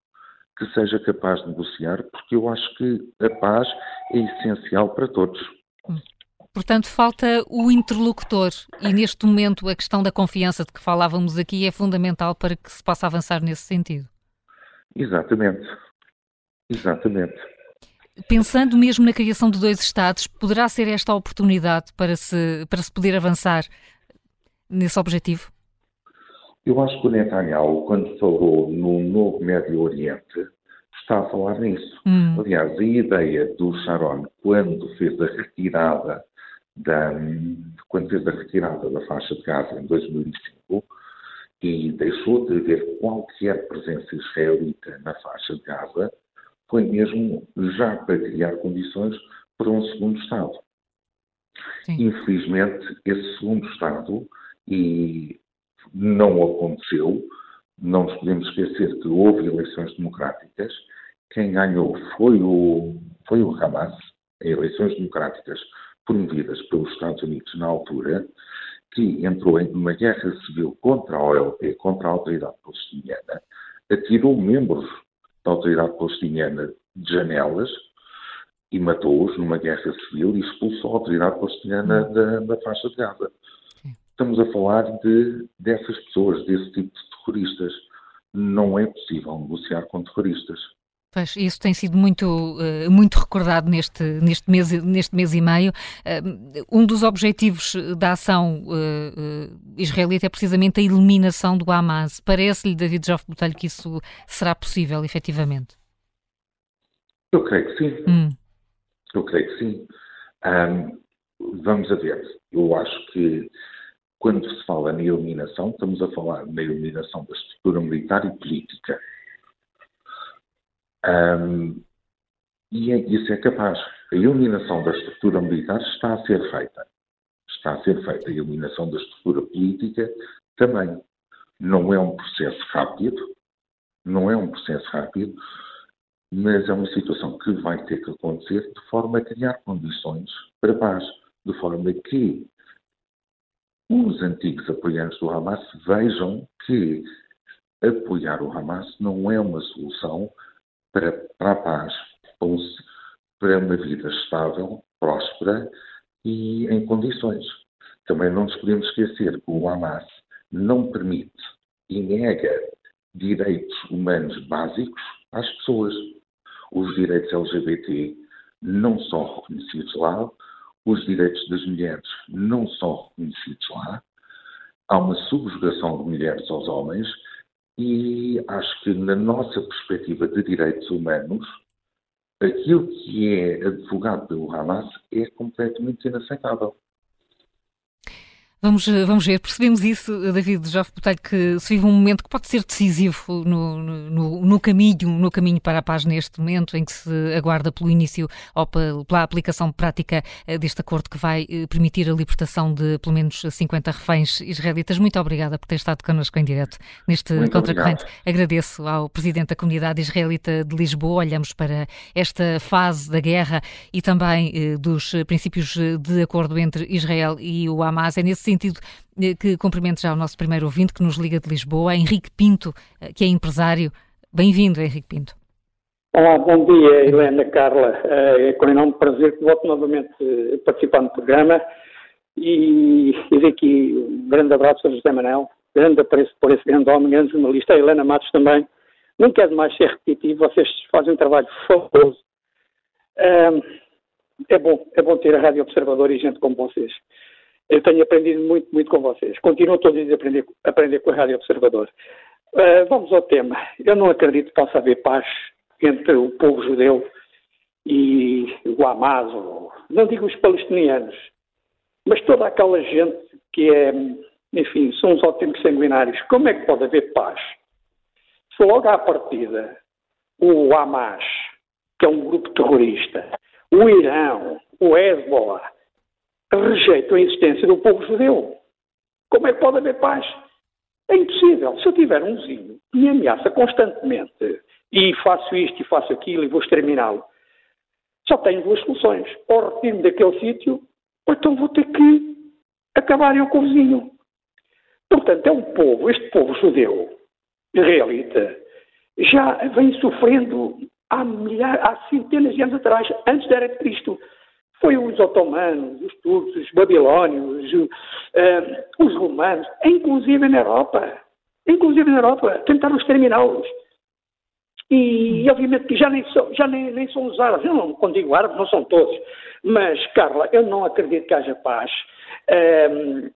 Speaker 5: que seja capaz de negociar, porque eu acho que a paz é essencial para todos.
Speaker 2: Portanto, falta o interlocutor e neste momento a questão da confiança de que falávamos aqui é fundamental para que se possa avançar nesse sentido.
Speaker 5: Exatamente. Exatamente.
Speaker 2: Pensando mesmo na criação de dois Estados, poderá ser esta a oportunidade para se, para se poder avançar nesse objetivo?
Speaker 5: Eu acho que o Netanyahu, quando falou no novo Médio Oriente, está a falar nisso. Hum. Aliás, a ideia do Sharon, quando fez a retirada da, quando fez a retirada da faixa de Gaza em 2005 e deixou de haver qualquer presença israelita na faixa de Gaza, foi mesmo já para criar condições para um segundo Estado. Sim. Infelizmente, esse segundo Estado e não aconteceu. Não nos podemos esquecer que houve eleições democráticas. Quem ganhou foi o, foi o Hamas, eleições democráticas promovidas pelos Estados Unidos na altura, que entrou em uma guerra civil contra a OLP, contra a autoridade palestiniana, atirou membros da autoridade palestiniana de janelas e matou-os numa guerra civil e expulsou a autoridade palestiniana da, da faixa de Gaza. Estamos a falar de, dessas pessoas, desse tipo de terroristas. Não é possível negociar com terroristas.
Speaker 2: Pois, isso tem sido muito, eh, muito recordado neste, neste, mês, neste mês e meio. Eh, um dos objetivos da ação eh, israelita é precisamente a eliminação do Hamas. Parece-lhe, David Joff Botelho, que isso será possível, efetivamente?
Speaker 5: Eu creio que sim. Hum. Eu creio que sim. Um, vamos a ver. Eu acho que quando se fala na eliminação, estamos a falar na eliminação da estrutura militar e política. Um, e é, isso é capaz. A eliminação da estrutura militar está a ser feita. Está a ser feita. A eliminação da estrutura política também. Não é um processo rápido, não é um processo rápido, mas é uma situação que vai ter que acontecer de forma a criar condições para paz, de forma que os antigos apoiantes do Hamas vejam que apoiar o Hamas não é uma solução para, para a paz, para uma vida estável, próspera e em condições. Também não nos podemos esquecer que o Hamas não permite e nega direitos humanos básicos às pessoas. Os direitos LGBT não são reconhecidos lá, os direitos das mulheres não são reconhecidos lá, há uma subjugação de mulheres aos homens e acho que, na nossa perspectiva de direitos humanos, aquilo que é advogado pelo Hamas é completamente inaceitável.
Speaker 2: Vamos, vamos ver, percebemos isso, David Jovem Botelho, que se vive um momento que pode ser decisivo no, no, no, caminho, no caminho para a paz neste momento, em que se aguarda pelo início ou pela aplicação prática eh, deste acordo que vai eh, permitir a libertação de pelo menos 50 reféns israelitas. Muito obrigada por ter estado connosco em direto neste Muito contracorrente. Obrigado. Agradeço ao Presidente da Comunidade Israelita de Lisboa. Olhamos para esta fase da guerra e também eh, dos princípios de acordo entre Israel e o Hamas. É nesse sentido eh, que cumprimento já o nosso primeiro ouvinte que nos liga de Lisboa, Henrique Pinto, eh, que é empresário. Bem-vindo, Henrique Pinto.
Speaker 6: Olá, bom dia, Helena, Carla. É com enorme prazer que volto novamente participar no programa e dizer aqui um grande abraço a José Manel, grande apreço por esse grande homem, grande jornalista, a Helena Matos também. Não quero mais ser repetitivo, vocês fazem um trabalho fabuloso. É bom, é bom ter a Rádio Observador e gente como vocês. Eu tenho aprendido muito, muito com vocês. Continuo todos os dias a aprender, aprender com a Rádio Observador. Uh, vamos ao tema. Eu não acredito que possa haver paz entre o povo judeu e o Hamas, ou, não digo os palestinianos, mas toda aquela gente que é, enfim, são os ótimos sanguinários. Como é que pode haver paz? Se logo à partida o Hamas, que é um grupo terrorista, o Irão, o Hezbollah, rejeitam a existência do povo judeu. Como é que pode haver paz? É impossível. Se eu tiver um vizinho que me ameaça constantemente e faço isto e faço aquilo e vou exterminá-lo, só tenho duas soluções. Ou retiro-me daquele sítio, ou então vou ter que acabar eu com o vizinho. Portanto, é um povo, este povo judeu, israelita, já vem sofrendo há, milhares, há centenas de anos atrás, antes da era de Cristo. Foi os otomanos, os turcos, os babilónios, uh, os romanos, inclusive na Europa. Inclusive na Europa, tentaram exterminá-los. E, obviamente que já nem são, já nem, nem são os árabes, eu não, digo árabes não são todos, mas Carla, eu não acredito que haja paz. Um,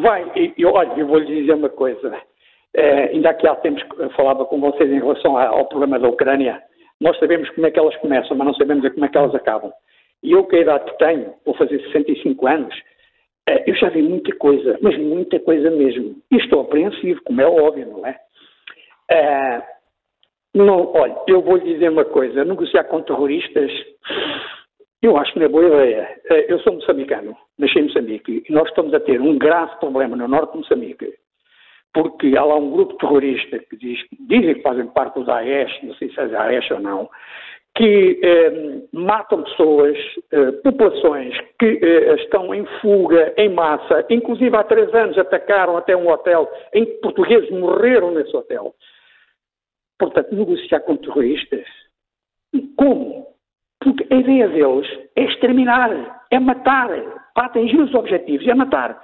Speaker 6: vai, eu, olha, eu vou-lhe dizer uma coisa, uh, ainda aqui há tempos falava com vocês em relação ao problema da Ucrânia, nós sabemos como é que elas começam, mas não sabemos como é que elas acabam. E eu, que a idade que tenho, vou fazer 65 anos, uh, eu já vi muita coisa, mas muita coisa mesmo. E estou apreensivo, como é óbvio, não é? Uh, não, olha, eu vou lhe dizer uma coisa: negociar com terroristas, eu acho que não é boa ideia. Eh, eu sou moçambicano, nasci em Moçambique, e nós estamos a ter um grave problema no norte de Moçambique, porque há lá um grupo terrorista que diz, dizem que fazem parte dos AES, não sei se é AES ou não, que eh, matam pessoas, eh, populações que eh, estão em fuga, em massa, inclusive há três anos atacaram até um hotel em que portugueses morreram nesse hotel. Portanto, negociar com terroristas. Como? Porque a ideia deles é exterminar, é matar, para atingir os objetivos, é matar.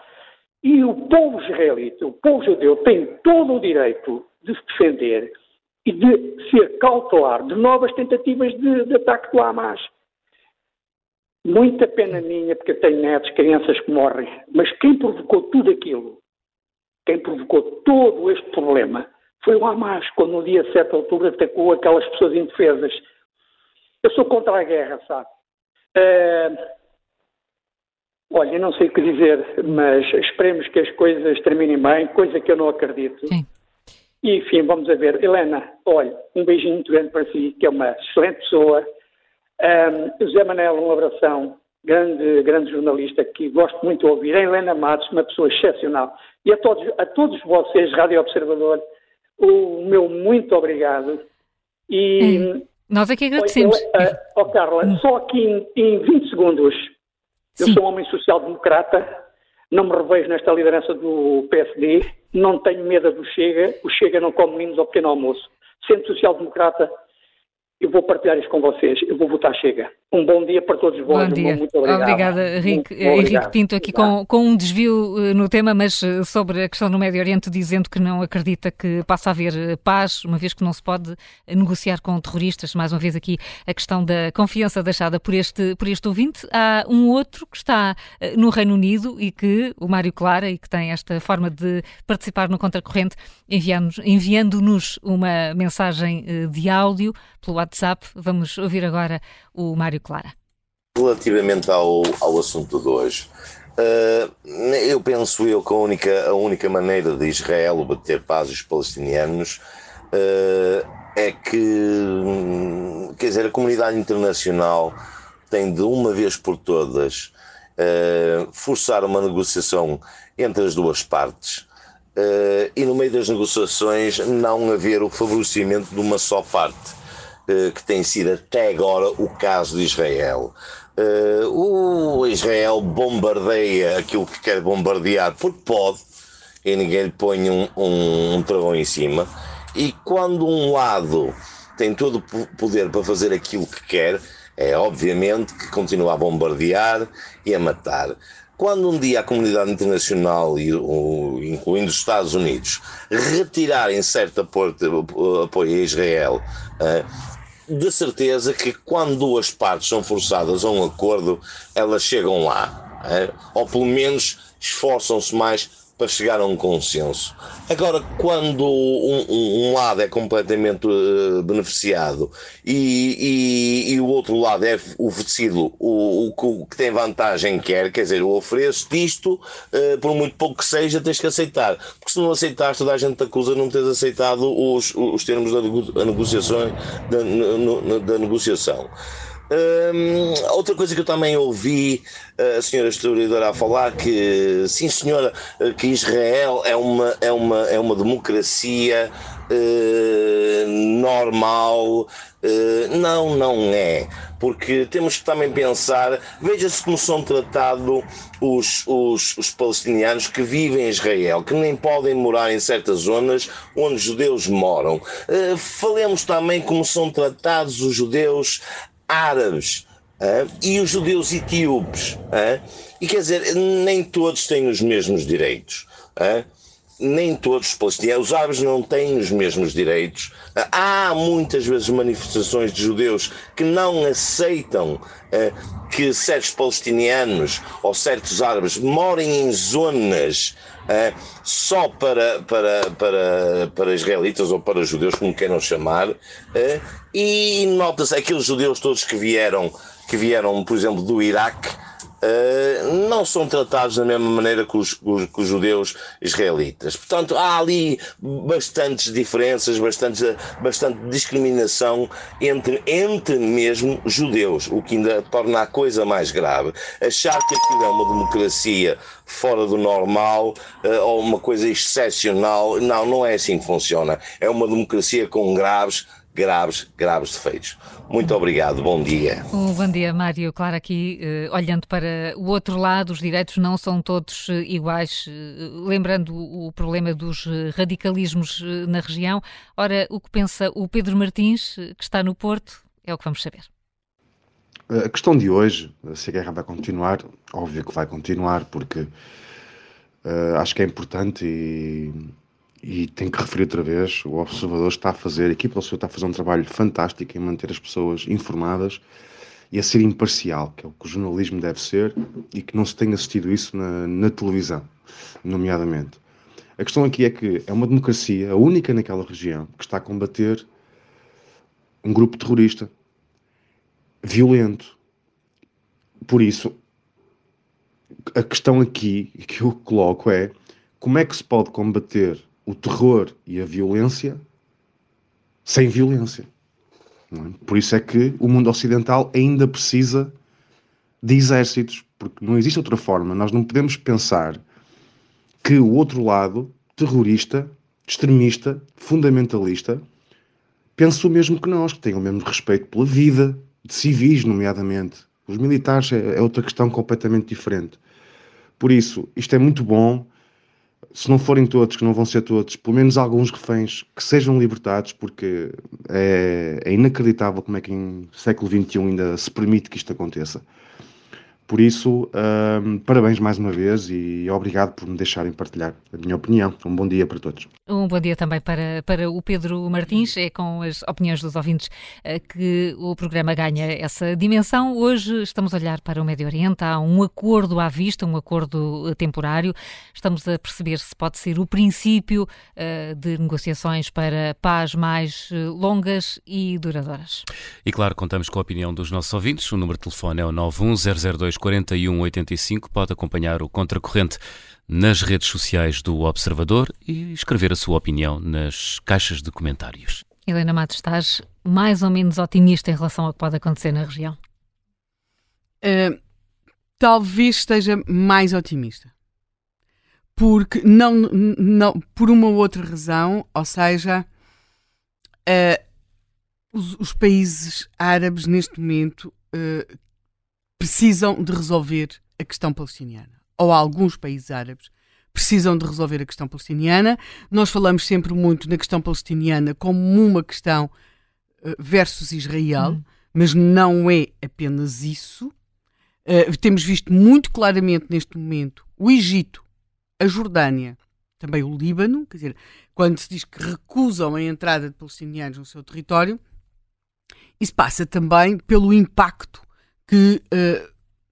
Speaker 6: E o povo israelita, o povo judeu, tem todo o direito de se defender e de ser cautelar de novas tentativas de, de ataque do Hamas. Muita pena minha, porque eu tenho netos, crianças que morrem, mas quem provocou tudo aquilo, quem provocou todo este problema, foi o Hamas, quando no dia 7 de outubro atacou aquelas pessoas indefesas. Eu sou contra a guerra, sabe? Olha, não sei o que dizer, mas esperemos que as coisas terminem bem, coisa que eu não acredito. Sim. E, enfim, vamos a ver. Helena, olha, um beijinho muito grande para si, que é uma excelente pessoa. Um, José Manel, um abração. Grande, grande jornalista que gosto muito de ouvir. A Helena Matos, uma pessoa excepcional. E a todos, a todos vocês, Rádio Observador, o meu muito obrigado.
Speaker 2: E. Nós é que agradecemos.
Speaker 6: Ó, oh, Carla, hum. só aqui em, em 20 segundos. Eu Sim. sou um homem social-democrata, não me revejo nesta liderança do PSD, não tenho medo do Chega, o Chega não come meninos ao pequeno almoço. Sendo social-democrata, eu vou partilhar isto com vocês, eu vou votar Chega. Um bom dia para todos vós.
Speaker 2: Bom dia.
Speaker 6: Muito obrigado.
Speaker 2: Obrigada, Henrique, Henrique Pinto, aqui com, com, um desvio eh, no tema, mas eh, sobre a questão do Médio Oriente, dizendo que não acredita que passa a haver eh, paz, uma vez que não se pode negociar com terroristas. Mais uma vez aqui a questão da confiança deixada por este, por este ouvinte. Há um outro que está no Reino Unido e que, o Mário Clara, e que tem esta forma de participar no Contracorrente, enviando-nos enviando uma mensagem de áudio pelo WhatsApp. Vamos ouvir agora o Mário Clara.
Speaker 7: Relativamente ao, ao assunto de hoje, uh, eu penso eu que a única, a única maneira de Israel bater paz aos palestinianos uh, é que, quer dizer, a comunidade internacional tem de uma vez por todas uh, forçar uma negociação entre as duas partes e no meio das negociações não haver o favorecimento de uma só parte que tem sido até agora o caso de Israel. Uh, o Israel bombardeia aquilo que quer bombardear porque pode e ninguém lhe põe um, um, um travão em cima. E quando um lado tem todo o poder para fazer aquilo que quer, é obviamente que continua a bombardear e a matar. Quando um dia a comunidade internacional, incluindo os Estados Unidos, retirarem certo apoio, apoio a Israel, eh, de certeza que quando duas partes são forçadas a um acordo, elas chegam lá. É? Ou pelo menos esforçam-se mais para chegar a um consenso. Agora, quando um, um, um lado é completamente uh, beneficiado e, e, e, o outro lado é oferecido o, o, que tem vantagem quer, quer dizer, eu ofereço-te isto, uh, por muito pouco que seja, tens que aceitar. Porque se não aceitares, toda a gente te acusa de não teres aceitado os, os termos da, negociação. Da, no, da negociação. Outra coisa que eu também ouvi a senhora historiadora a falar que sim senhora eh, que Israel é uma é uma é uma democracia uh, normal. Não não é. Porque temos que também pensar veja-se como são tratados os, os, os palestinianos que vivem em Israel que nem podem morar em certas zonas onde judeus moram. Uh, falemos também como são tratados os judeus árabes uh, e os judeus etíopes. Uh, e quer dizer, nem todos têm os mesmos direitos. Uh, nem todos os palestinianos, os árabes não têm os mesmos direitos. Há muitas vezes manifestações de judeus que não aceitam que certos palestinianos ou certos árabes morem em zonas uh, só para, para, para, para israelitas ou para judeus, como queiram chamar, uh, e nota-se aqueles judeus todos que vieram, que vieram, por exemplo, do Iraque, Uh, não são tratados da mesma maneira que os, os, que os, judeus israelitas. Portanto, há ali bastantes diferenças, bastante, bastante discriminação entre, entre mesmo judeus, o que ainda torna a coisa mais grave. Achar que aquilo é uma democracia fora do normal uh, ou uma coisa excepcional, não, não é assim que funciona. É uma democracia com graves graves, graves defeitos. Muito obrigado, bom dia.
Speaker 2: Um bom dia, Mário. Claro, aqui, uh, olhando para o outro lado, os direitos não são todos uh, iguais, uh, lembrando o, o problema dos radicalismos na região. Ora, o que pensa o Pedro Martins, que está no Porto, é o que vamos saber.
Speaker 8: A questão de hoje, se a guerra vai continuar, óbvio que vai continuar, porque acho que é importante e e tenho que referir outra vez, o Observador está a fazer, a equipa do Observador está a fazer um trabalho fantástico em manter as pessoas informadas e a ser imparcial, que é o que o jornalismo deve ser e que não se tem assistido isso na, na televisão, nomeadamente. A questão aqui é que é uma democracia, a única naquela região, que está a combater um grupo terrorista violento. Por isso, a questão aqui que eu coloco é como é que se pode combater o terror e a violência sem violência. É? Por isso é que o mundo ocidental ainda precisa de exércitos, porque não existe outra forma. Nós não podemos pensar que o outro lado, terrorista, extremista, fundamentalista, pense o mesmo que nós, que tenha o mesmo respeito pela vida, de civis, nomeadamente. Os militares é, é outra questão completamente diferente. Por isso, isto é muito bom se não forem todos, que não vão ser todos, pelo menos alguns reféns que sejam libertados, porque é, é inacreditável como é que em século XXI ainda se permite que isto aconteça. Por isso, um, parabéns mais uma vez e obrigado por me deixarem partilhar a minha opinião. Um bom dia para todos.
Speaker 2: Um bom dia também para, para o Pedro Martins. É com as opiniões dos ouvintes eh, que o programa ganha essa dimensão. Hoje estamos a olhar para o Médio Oriente. Há um acordo à vista, um acordo eh, temporário. Estamos a perceber se pode ser o princípio uh, de negociações para paz mais longas e duradouras.
Speaker 1: E claro, contamos com a opinião dos nossos ouvintes. O número de telefone é o 91002 4185 pode acompanhar o Contracorrente nas redes sociais do Observador e escrever a sua opinião nas caixas de comentários.
Speaker 2: Helena Matos, estás mais ou menos otimista em relação ao que pode acontecer na região?
Speaker 4: Uh, talvez esteja mais otimista. Porque não, não por uma ou outra razão, ou seja, uh, os, os, países árabes neste momento uh, precisam de resolver a questão palestiniana. Ou alguns países árabes precisam de resolver a questão palestiniana. Nós falamos sempre muito na questão palestiniana como uma questão uh, versus Israel, hum. mas não é apenas isso. Uh, temos visto muito claramente neste momento o Egito, a Jordânia, também o Líbano, quer dizer, quando se diz que recusam a entrada de palestinianos no seu território, isso passa também pelo impacto que uh,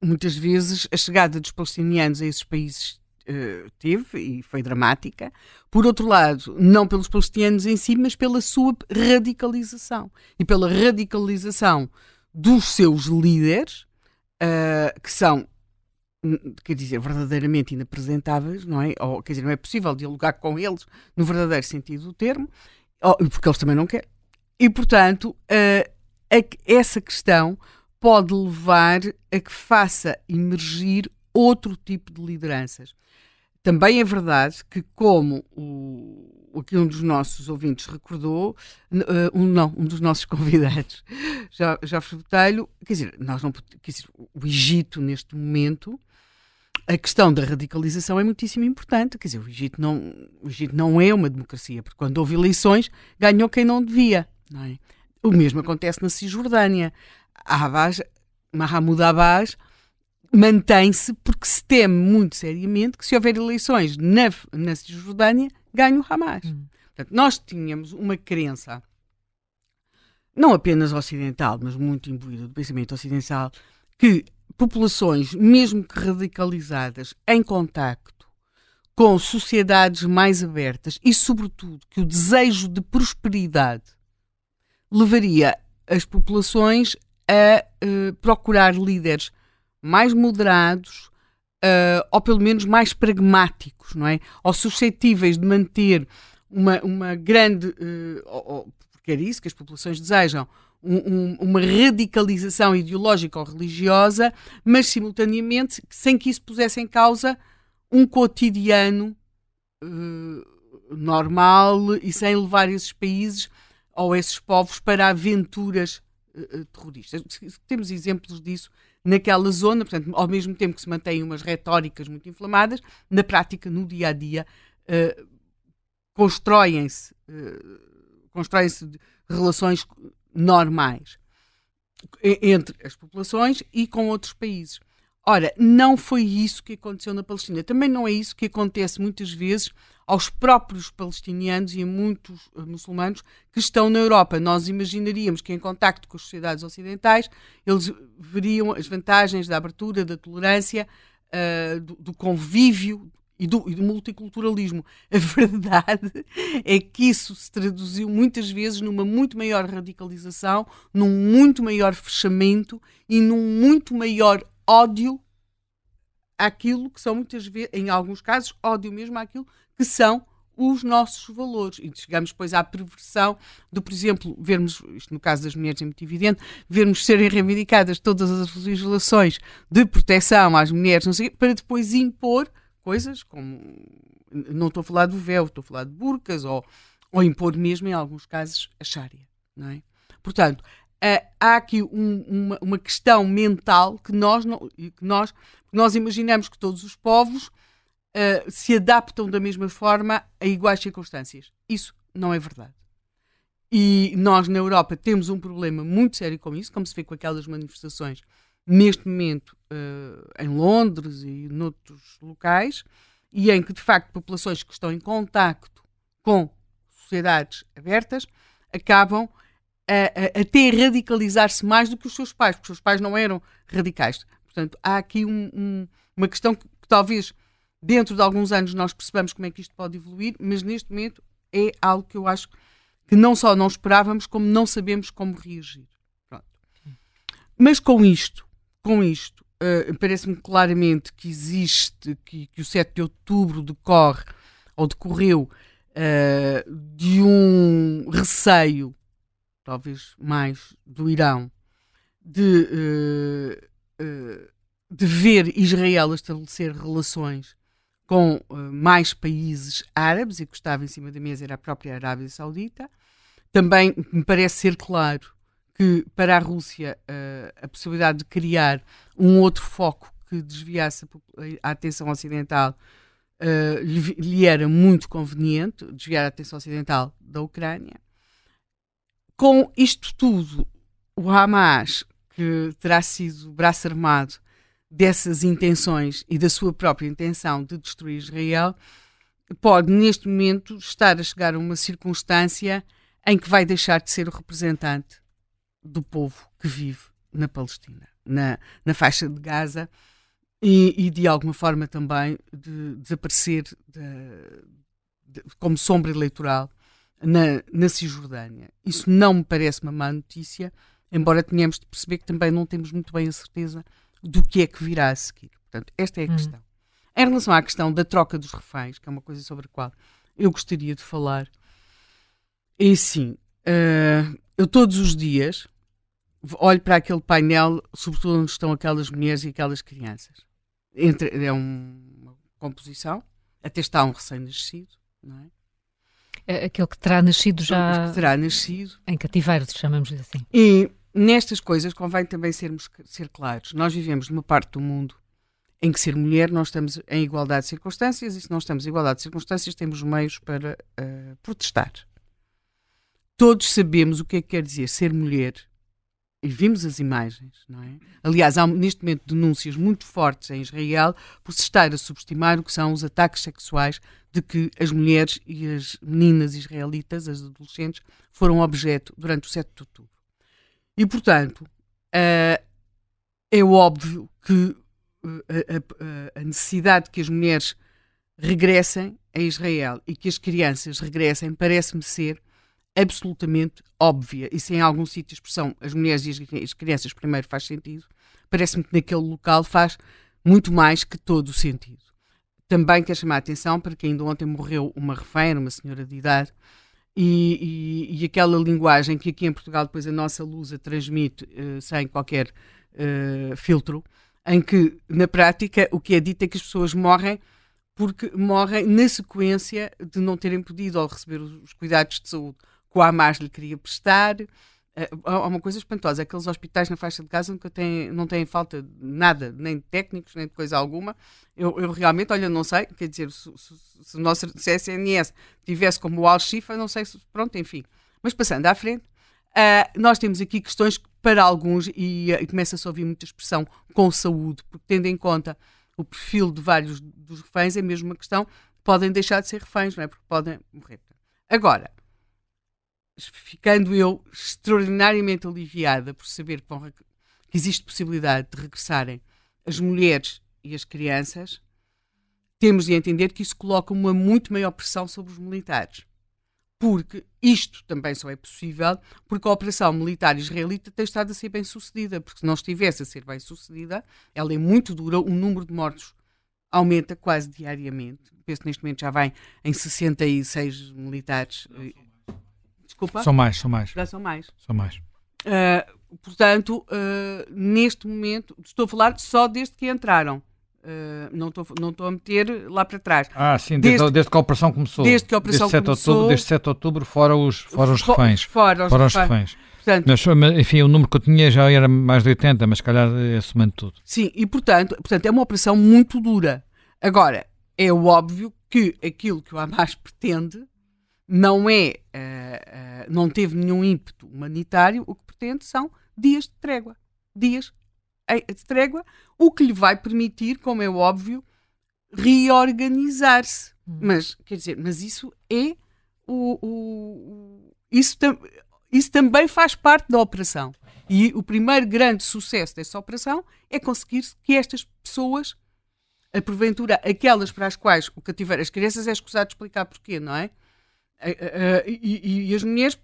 Speaker 4: muitas vezes a chegada dos palestinianos a esses países uh, teve e foi dramática. Por outro lado, não pelos palestinianos em si, mas pela sua radicalização e pela radicalização dos seus líderes, uh, que são quer dizer, verdadeiramente inapresentáveis, não é? Ou, quer dizer, não é possível dialogar com eles no verdadeiro sentido do termo, porque eles também não querem. E, portanto, uh, essa questão pode levar a que faça emergir outro tipo de lideranças. Também é verdade que, como o, um dos nossos ouvintes recordou, uh, um, não, um dos nossos (laughs) convidados, já, já Botelho, quer dizer, nós não, quer dizer, o Egito, neste momento, a questão da radicalização é muitíssimo importante. Quer dizer, o Egito não, o Egito não é uma democracia, porque quando houve eleições, ganhou quem não devia. Não é? O mesmo acontece na Cisjordânia. Abbas, Mahmoud Abbas mantém-se porque se teme muito seriamente que se houver eleições na, na Cisjordânia, ganhe o Hamas. Hum. Portanto, nós tínhamos uma crença, não apenas ocidental, mas muito imbuída do pensamento ocidental, que populações, mesmo que radicalizadas, em contacto com sociedades mais abertas e, sobretudo, que o desejo de prosperidade levaria as populações a uh, procurar líderes mais moderados uh, ou pelo menos mais pragmáticos, não é? Ou suscetíveis de manter uma, uma grande, uh, ou, porque era isso que as populações desejam, um, um, uma radicalização ideológica ou religiosa, mas simultaneamente sem que isso pusesse em causa um cotidiano normal e sem levar esses países ou esses povos para aventuras uh, terroristas. Temos exemplos disso naquela zona, portanto, ao mesmo tempo que se mantêm umas retóricas muito inflamadas, na prática, no dia a dia, uh, constroem-se constroem-se relações normais entre as populações e com outros países. Ora, não foi isso que aconteceu na Palestina. Também não é isso que acontece muitas vezes aos próprios palestinianos e a muitos eh, muçulmanos que estão na Europa. Nós imaginaríamos que, em contacto com as sociedades ocidentais, eles veriam as vantagens da abertura, da tolerância, uh, do, do, convívio e do, e do, multiculturalismo. A (laughs) verdade é que isso se traduziu muitas vezes numa muito maior radicalização, num muito maior fechamento e num muito maior ódio àquilo que são muitas vezes, em alguns casos, ódio mesmo àquilo que são os nossos valores. E chegamos depois à perversão de, por exemplo, vermos, isto no caso das mulheres é muito evidente, vermos serem reivindicadas todas as legislações de proteção às mulheres, não sei, para depois impor coisas como. Não estou a falar do véu, estou a falar de burcas ou, ou impor mesmo, em alguns casos, a Sharia. Não é? Portanto, há aqui um, uma, uma, questão mental que nós, não, que nós, nós imaginamos que todos os povos uh, se adaptam da mesma forma a iguais circunstâncias. Isso não é verdade. E nós, na Europa, temos um problema muito sério com isso, como se vê com aquelas manifestações neste momento uh, em Londres e noutros locais, e em que, de facto, populações que estão em contacto com sociedades abertas acabam a, a, até radicalizar-se mais do que os seus pais, porque os seus pais não eram radicais. Portanto, há aqui um, um, uma questão que, que, talvez dentro de alguns anos nós percebamos como é que isto pode evoluir, mas neste momento é algo que eu acho que não só não esperávamos, como não sabemos como reagir. Pronto. Mas com isto, com isto, uh, parece-me claramente que existe, que, que, o 7 de outubro decorre, ou decorreu, uh, de um receio, talvez mais do Irão, de, uh, de ver Israel estabelecer relações com mais países árabes, e que estava em cima da mesa era a própria Arábia Saudita. Também me parece ser claro que para a Rússia a possibilidade de criar um outro foco que desviasse a, atenção ocidental lhe, era muito conveniente, desviar a atenção ocidental da Ucrânia. Com isto tudo, o Hamas, que terá sido braço armado dessas intenções e da sua própria intenção de destruir Israel, pode neste momento estar a chegar a uma circunstância em que vai deixar de ser o representante do povo que vive na Palestina. na, na faixa de Gaza e, e de alguma forma também de desaparecer de, de, como sombra eleitoral na, na Cisjordânia. Isso não me parece uma má notícia, embora tenhamos de perceber que também não temos muito bem a certeza do que é que virá a seguir. Portanto, esta é a hum. questão. Em relação à questão da troca dos reféns, que é uma coisa sobre a qual eu gostaria de falar, é assim, uh, eu todos os dias olho para aquele painel, sobretudo onde estão aquelas mulheres e aquelas crianças. Entre, é uma composição, até está um recém-nascido, não é?
Speaker 2: Aquele que terá nascido já.
Speaker 4: Que terá nascido.
Speaker 2: Em cativeiro, chamamos-lhe assim.
Speaker 4: E nestas coisas convém também sermos ser claros. Nós vivemos numa parte do mundo em que ser mulher nós estamos em igualdade de circunstâncias e se não estamos em igualdade de circunstâncias temos meios para uh, protestar. Todos sabemos o que é que quer dizer ser mulher e vimos as imagens, não é? Aliás, há neste momento denúncias muito fortes em Israel por se estar a subestimar o que são os ataques sexuais de que as mulheres e as meninas israelitas, as adolescentes, foram objeto durante o 7 de outubro. E, portanto, uh, é óbvio que a, a, a necessidade de que as mulheres regressem a Israel e que as crianças regressem parece-me ser absolutamente óbvia. E se em algum sítio a expressão as mulheres e as crianças primeiro faz sentido, parece-me que naquele local faz muito mais que todo o sentido. Também quero chamar a atenção para que ainda ontem morreu uma refém, uma senhora de idade, e, e, e, aquela linguagem que aqui em Portugal depois a nossa Lusa transmite uh, sem qualquer uh, filtro, em que, na prática, o que é dito é que as pessoas morrem porque morrem na sequência de não terem podido ou receber os cuidados de saúde que o Hamas lhe queria prestar. Eh, há uma coisa espantosa, aqueles hospitais na faixa de Gaza nunca têm, não têm falta de nada, nem de técnicos, nem de coisa alguma. Eu, eu realmente, olha, não sei, quer dizer, se, o nosso CSNS tivesse como o Al-Shifa, não sei se, pronto, enfim. Mas passando à frente, Uh, nós temos aqui questões que, para alguns, e, uh, e começa-se a ouvir muita expressão com saúde, porque tendo em conta o perfil de vários dos reféns, é mesmo uma questão, podem deixar de ser reféns, não é? Porque podem morrer. Agora, ficando eu extraordinariamente aliviada por saber que, vão, que existe possibilidade de regressarem as mulheres e as crianças, temos de entender que isso coloca uma muito maior pressão sobre os militares porque isto também só é possível porque a operação militar israelita tem estado a ser bem sucedida, porque se não estivesse a ser bem sucedida, ela é muito dura, o número de mortos aumenta quase diariamente. Penso que neste momento já vai em 66 militares.
Speaker 3: Desculpa? São mais, são mais.
Speaker 4: Já são mais.
Speaker 3: São mais.
Speaker 4: Uh, portanto, uh, neste momento, estou a falar só desde que entraram. Uh, não estou não a meter lá para trás.
Speaker 3: Ah, sim, desde, desde, desde que a operação começou.
Speaker 4: Desde que a operação desde 7
Speaker 3: começou. Outubro, desde 7 de outubro, fora os, fora os reféns.
Speaker 4: Fora os,
Speaker 3: fora os reféns. Portanto, mas, enfim, o número que eu tinha já era mais de 80, mas se calhar é somando tudo.
Speaker 4: Sim, e portanto, portanto é uma operação muito dura. Agora, é óbvio que aquilo que o Hamas pretende não é, uh, uh, não teve nenhum ímpeto humanitário, o que pretende são dias de trégua. Dias de trégua, o que lhe vai permitir, como é óbvio, reorganizar-se. Hum. Mas, quer dizer, mas isso é o, o isso, tam, isso também faz parte da operação. E o primeiro grande sucesso dessa operação é conseguir que estas pessoas, a porventura aquelas para as quais o cativeiro, as crianças é escusado explicar porquê, não é? E, e, e as mulheres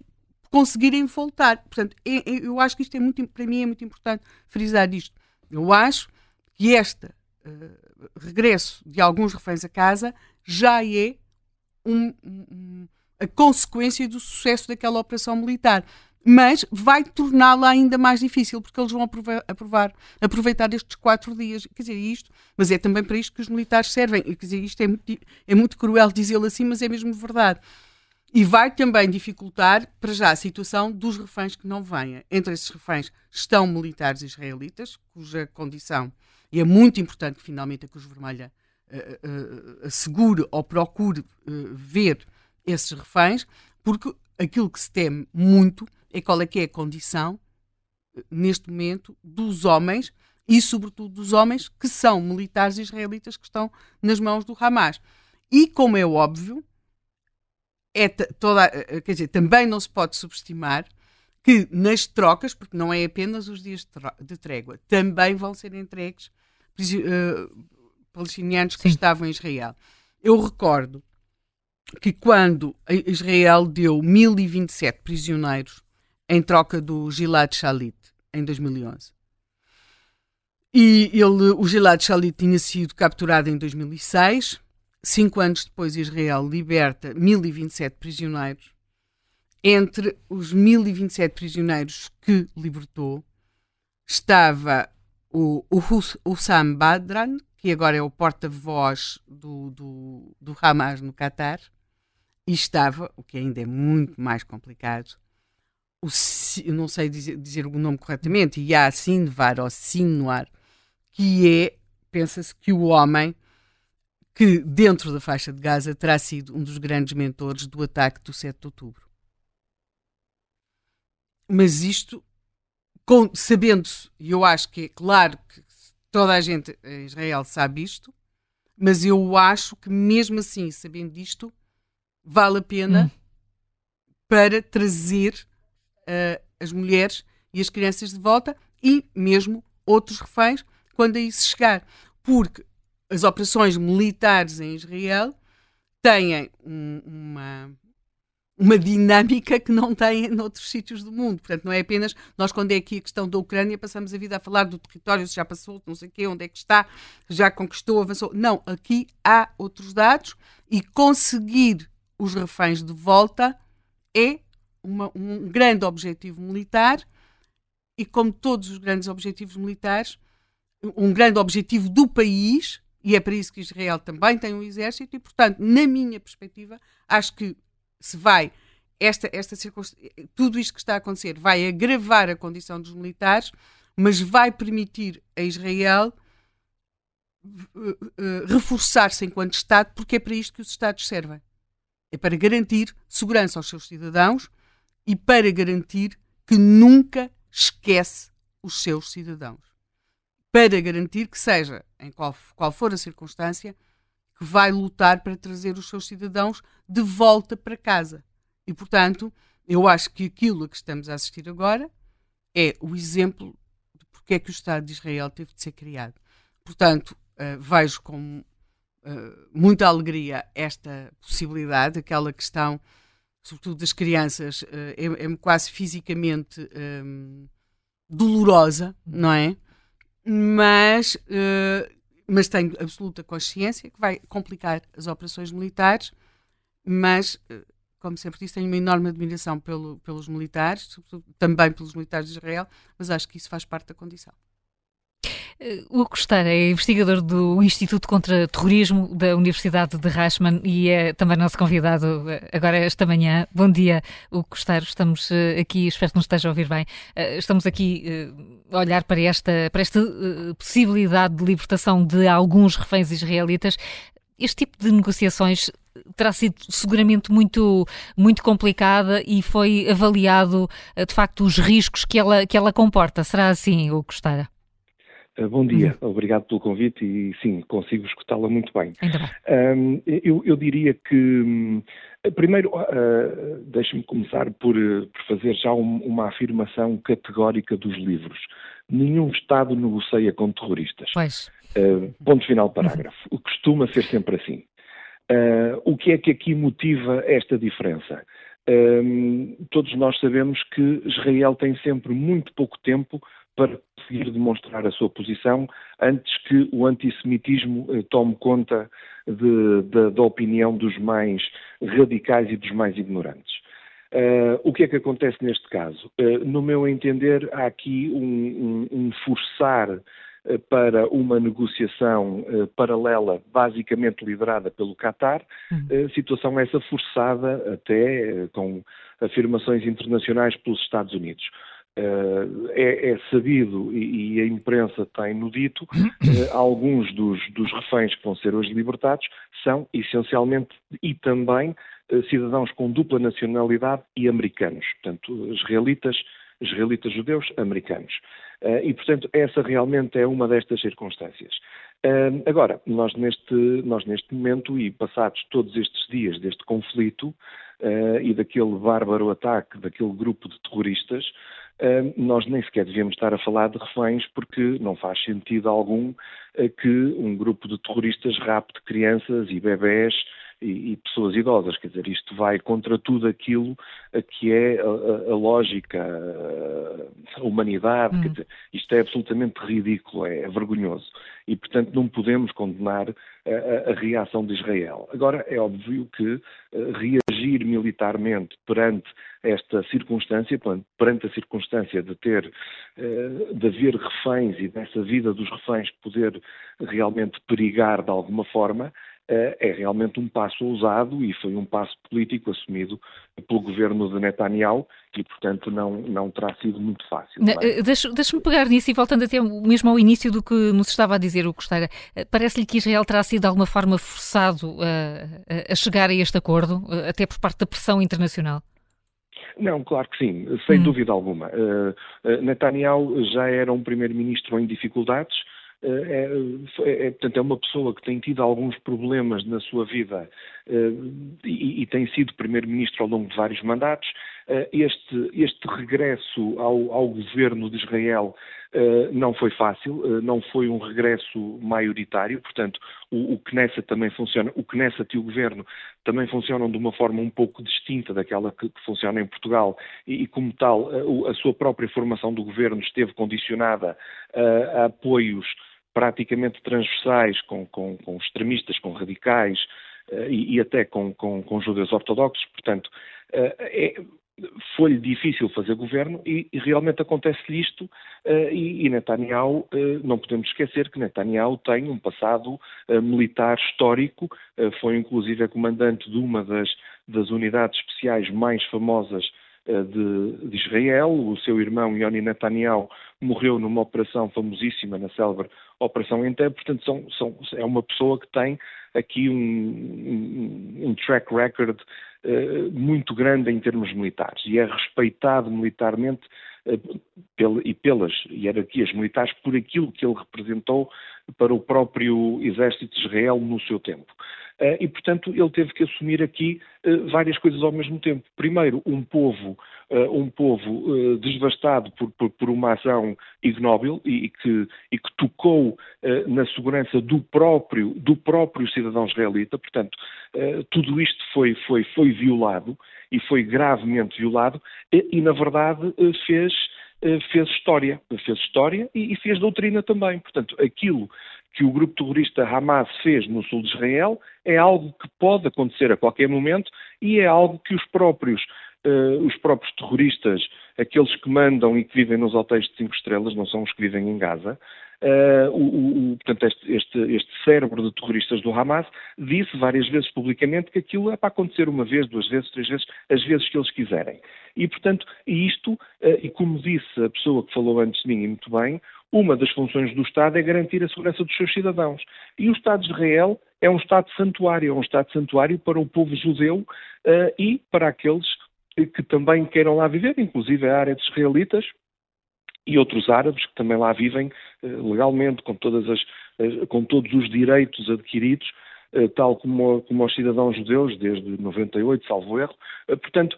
Speaker 4: conseguirem voltar. Portanto, é, é, eu acho que isto é muito, para mim é muito importante frisar isto. Eu acho que este uh, regresso de alguns reféns a casa já é um, um, a consequência do sucesso daquela operação militar. Mas vai torná-la ainda mais difícil, porque eles vão aprovar, aprovar, aproveitar estes quatro dias. Quer dizer, isto, mas é também para isto que os militares servem. Quer dizer, isto é muito, é muito cruel dizê-lo assim, mas é mesmo verdade. E vai também dificultar, para já, a situação dos reféns que não venham. Entre esses reféns estão militares israelitas, cuja condição, e é muito importante que finalmente a Cruz Vermelha uh, uh, assegure ou procure uh, ver esses reféns, porque aquilo que se teme muito é qual é que é a condição, neste momento, dos homens e, sobretudo, dos homens que são militares israelitas que estão nas mãos do Hamas. E, como é óbvio, é toda, eh, quer dizer, também não se pode subestimar que nas trocas, porque não é apenas os dias de trégua, também vão ser entregues uh, palestinianos que Sim. estavam em Israel. Eu recordo que quando Israel deu 1027 prisioneiros em troca do Gilad Shalit em 2011. E ele, o Gilad Shalit tinha sido capturado em 2006. Cinco anos depois, Israel liberta 1027 prisioneiros. Entre os 1027 prisioneiros que libertou estava o, o Hussam Badran, que agora é o porta-voz do, do, do Hamas no Catar, e estava, o que ainda é muito mais complicado, o, eu não sei dizer, dizer o nome corretamente, Yassin-Var ou Sinwar, que é, pensa-se que o homem que dentro da faixa de Gaza terá sido um dos grandes mentores do ataque do 7 de outubro. Mas isto, sabendo-se, e eu acho que é claro que toda a gente em Israel sabe isto, mas eu acho que mesmo assim, sabendo disto, vale a pena hum. para trazer uh, as mulheres e as crianças de volta e mesmo outros reféns quando aí se chegar. Porque as operações militares em Israel têm um, uma, uma dinâmica que não têm noutros sítios do mundo. Portanto, não é apenas nós, quando é aqui a questão da Ucrânia, passamos a vida a falar do território, se já passou, não sei o quê, onde é que está, já conquistou, avançou. Não, aqui há outros dados e conseguir os reféns de volta é uma, um grande objetivo militar e, como todos os grandes objetivos militares, um grande objetivo do país, e é para isso que Israel também tem um exército, e, portanto, na minha perspectiva, acho que se vai, esta, esta tudo isto que está a acontecer vai agravar a condição dos militares, mas vai permitir a Israel uh, uh, reforçar-se enquanto Estado, porque é para isto que os Estados servem. É para garantir segurança aos seus cidadãos e para garantir que nunca esquece os seus cidadãos. Para garantir que seja, em qual, qual for a circunstância, que vai lutar para trazer os seus cidadãos de volta para casa. E, portanto, eu acho que aquilo a que estamos a assistir agora é o exemplo de porque é que o Estado de Israel teve de ser criado. Portanto, uh, vejo com uh, muita alegria esta possibilidade, aquela questão sobretudo das crianças, eh, é, é quase fisicamente um, ehm, dolorosa, não é? Mas, uh, mas tenho absoluta consciência que vai complicar as operações militares, mas, uh, como sempre disse, tenho uma enorme admiração pelo, pelos militares, também pelos militares de Israel, mas acho que isso faz parte da condição.
Speaker 2: O Hugo Costeiro é investigador do Instituto contra Terrorismo da Universidade de Rashman e é também nosso convidado eh, agora esta manhã. Bom dia, Hugo Costeiro. Estamos eh, aqui, espero que nos esteja a ouvir bem, eh, estamos aqui a olhar para esta, para esta possibilidade de libertação de alguns reféns israelitas. Este tipo de negociações terá sido seguramente muito, muito complicada e foi avaliado, de facto, os riscos que ela, que ela comporta. Será assim, Hugo Costeiro?
Speaker 9: Uh, bom dia, uhum. obrigado pelo convite e sim, consigo escutá-la muito bem. Eu, eu, diria que, hum, primeiro, uh, deixe-me começar por, por, fazer já um, uma afirmação categórica dos livros. Nenhum Estado negocia com terroristas.
Speaker 2: Pois.
Speaker 9: Uh, ponto final parágrafo. Uhum. Costuma ser sempre assim. o que é que aqui motiva esta diferença? Todos nós sabemos que Israel tem sempre muito pouco tempo para conseguir demonstrar a sua posição antes que o antissemitismo eh, tome conta de, de, da opinião dos mais radicais e dos mais ignorantes. Uh, o que é que acontece neste caso? Uh, no meu entender, há aqui um, um, um forçar uh, para uma negociação paralela, basicamente liderada pelo Qatar, uhum. situação essa forçada até com afirmações internacionais pelos Estados Unidos. Uh, é, é, sabido e, e, a imprensa tem no dito, uh, (coughs) alguns dos, dos, reféns que vão ser hoje libertados são essencialmente e também uh, cidadãos com dupla nacionalidade e americanos, portanto, israelitas, israelitas judeus americanos. e, portanto, essa realmente é uma destas circunstâncias. agora, nós neste, nós neste momento e passados todos estes dias deste conflito, uh, e daquele bárbaro ataque daquele grupo de terroristas, uh, nós nem sequer devíamos estar a falar de reféns, porque não faz sentido algum uh, que um grupo de terroristas rapte crianças e bebés e, pessoas idosas. Quer dizer, isto vai contra tudo aquilo que é a, a, a lógica, a, humanidade. Hum. dizer, isto é absolutamente ridículo, é, é vergonhoso. E, portanto, não podemos condenar a, a, reação de Israel. Agora, é óbvio que uh, reagir militarmente perante esta circunstância, perante a circunstância de ter, uh, de haver reféns e dessa vida dos reféns poder realmente perigar de alguma forma, eh, é realmente um passo ousado e foi um passo político assumido pelo governo de Netanyahu e, portanto, não, não terá sido muito fácil.
Speaker 2: É? Eh, deixa-me pegar nisso e voltando até mesmo ao início do que nos estava a dizer o Costeira, eh, parece-lhe que Israel terá sido de alguma forma forçado a, a chegar a este acordo, até por parte da pressão internacional?
Speaker 9: Não, claro que sim, sem hum. dúvida alguma. Uh, Netanyahu já era um primeiro-ministro em dificuldades, é, é, portanto, é uma pessoa que tem tido alguns problemas na sua vida e, e, tem sido primeiro-ministro ao longo de vários mandatos. Este, este, regresso ao, ao, governo de Israel não foi fácil, não foi um regresso maioritário, portanto, o, o Knesset também funciona, o Knesset e o governo também funcionam de uma forma um pouco distinta daquela que, que funciona em Portugal e, e como tal, a, a, sua própria formação do governo esteve condicionada a apoios praticamente transversais com, com, com extremistas, com radicais uh, e, e, até com, com, judeus ortodoxos. Portanto, uh, é, foi-lhe difícil fazer governo e, e realmente acontece-lhe isto uh, e, e, Netanyahu, uh, não podemos esquecer que Netanyahu tem um passado uh, militar histórico, foi inclusive comandante de uma das, das unidades especiais mais famosas de, de, Israel. O seu irmão Yoni Netanyahu morreu numa operação famosíssima na célebre Operação Entebbe, portanto são, são, é uma pessoa que tem aqui um, um, um track record uh, muito grande em termos militares e é respeitado militarmente e pelas hierarquias militares por aquilo que ele representou para o próprio exército de Israel no seu tempo. Uh, e, portanto, ele teve que assumir aqui várias coisas ao mesmo tempo. Primeiro, um povo um povo devastado por, por, por, uma ação ignóbil e, que, e que, tocou na segurança do próprio, do próprio cidadão israelita. Portanto, tudo isto foi, foi, foi violado e foi gravemente violado e na verdade, fez fez história, fez história e, e, fez doutrina também. Portanto, aquilo que o grupo terrorista Hamas fez no sul de Israel é algo que pode acontecer a qualquer momento e é algo que os próprios uh, os próprios terroristas, aqueles que mandam e que vivem nos hotéis de cinco estrelas, não são os que vivem em Gaza, Uh, o, o, portanto, este, este, este, cérebro de terroristas do Hamas disse várias vezes publicamente que aquilo é para acontecer uma vez, duas vezes, três vezes, as vezes que eles quiserem. E, portanto, isto, uh, e como disse a pessoa que falou antes de mim, e muito bem, uma das funções do Estado é garantir a segurança dos seus cidadãos. E o Estado de Israel é um Estado santuário, é um Estado santuário para o povo judeu uh, e para aqueles que também queiram lá viver, inclusive árabes israelitas e outros árabes que também lá vivem eh, legalmente, com, todas as, com todos os direitos adquiridos, eh, tal como, como os cidadãos judeus, desde 98, salvo erro. Eh, portanto,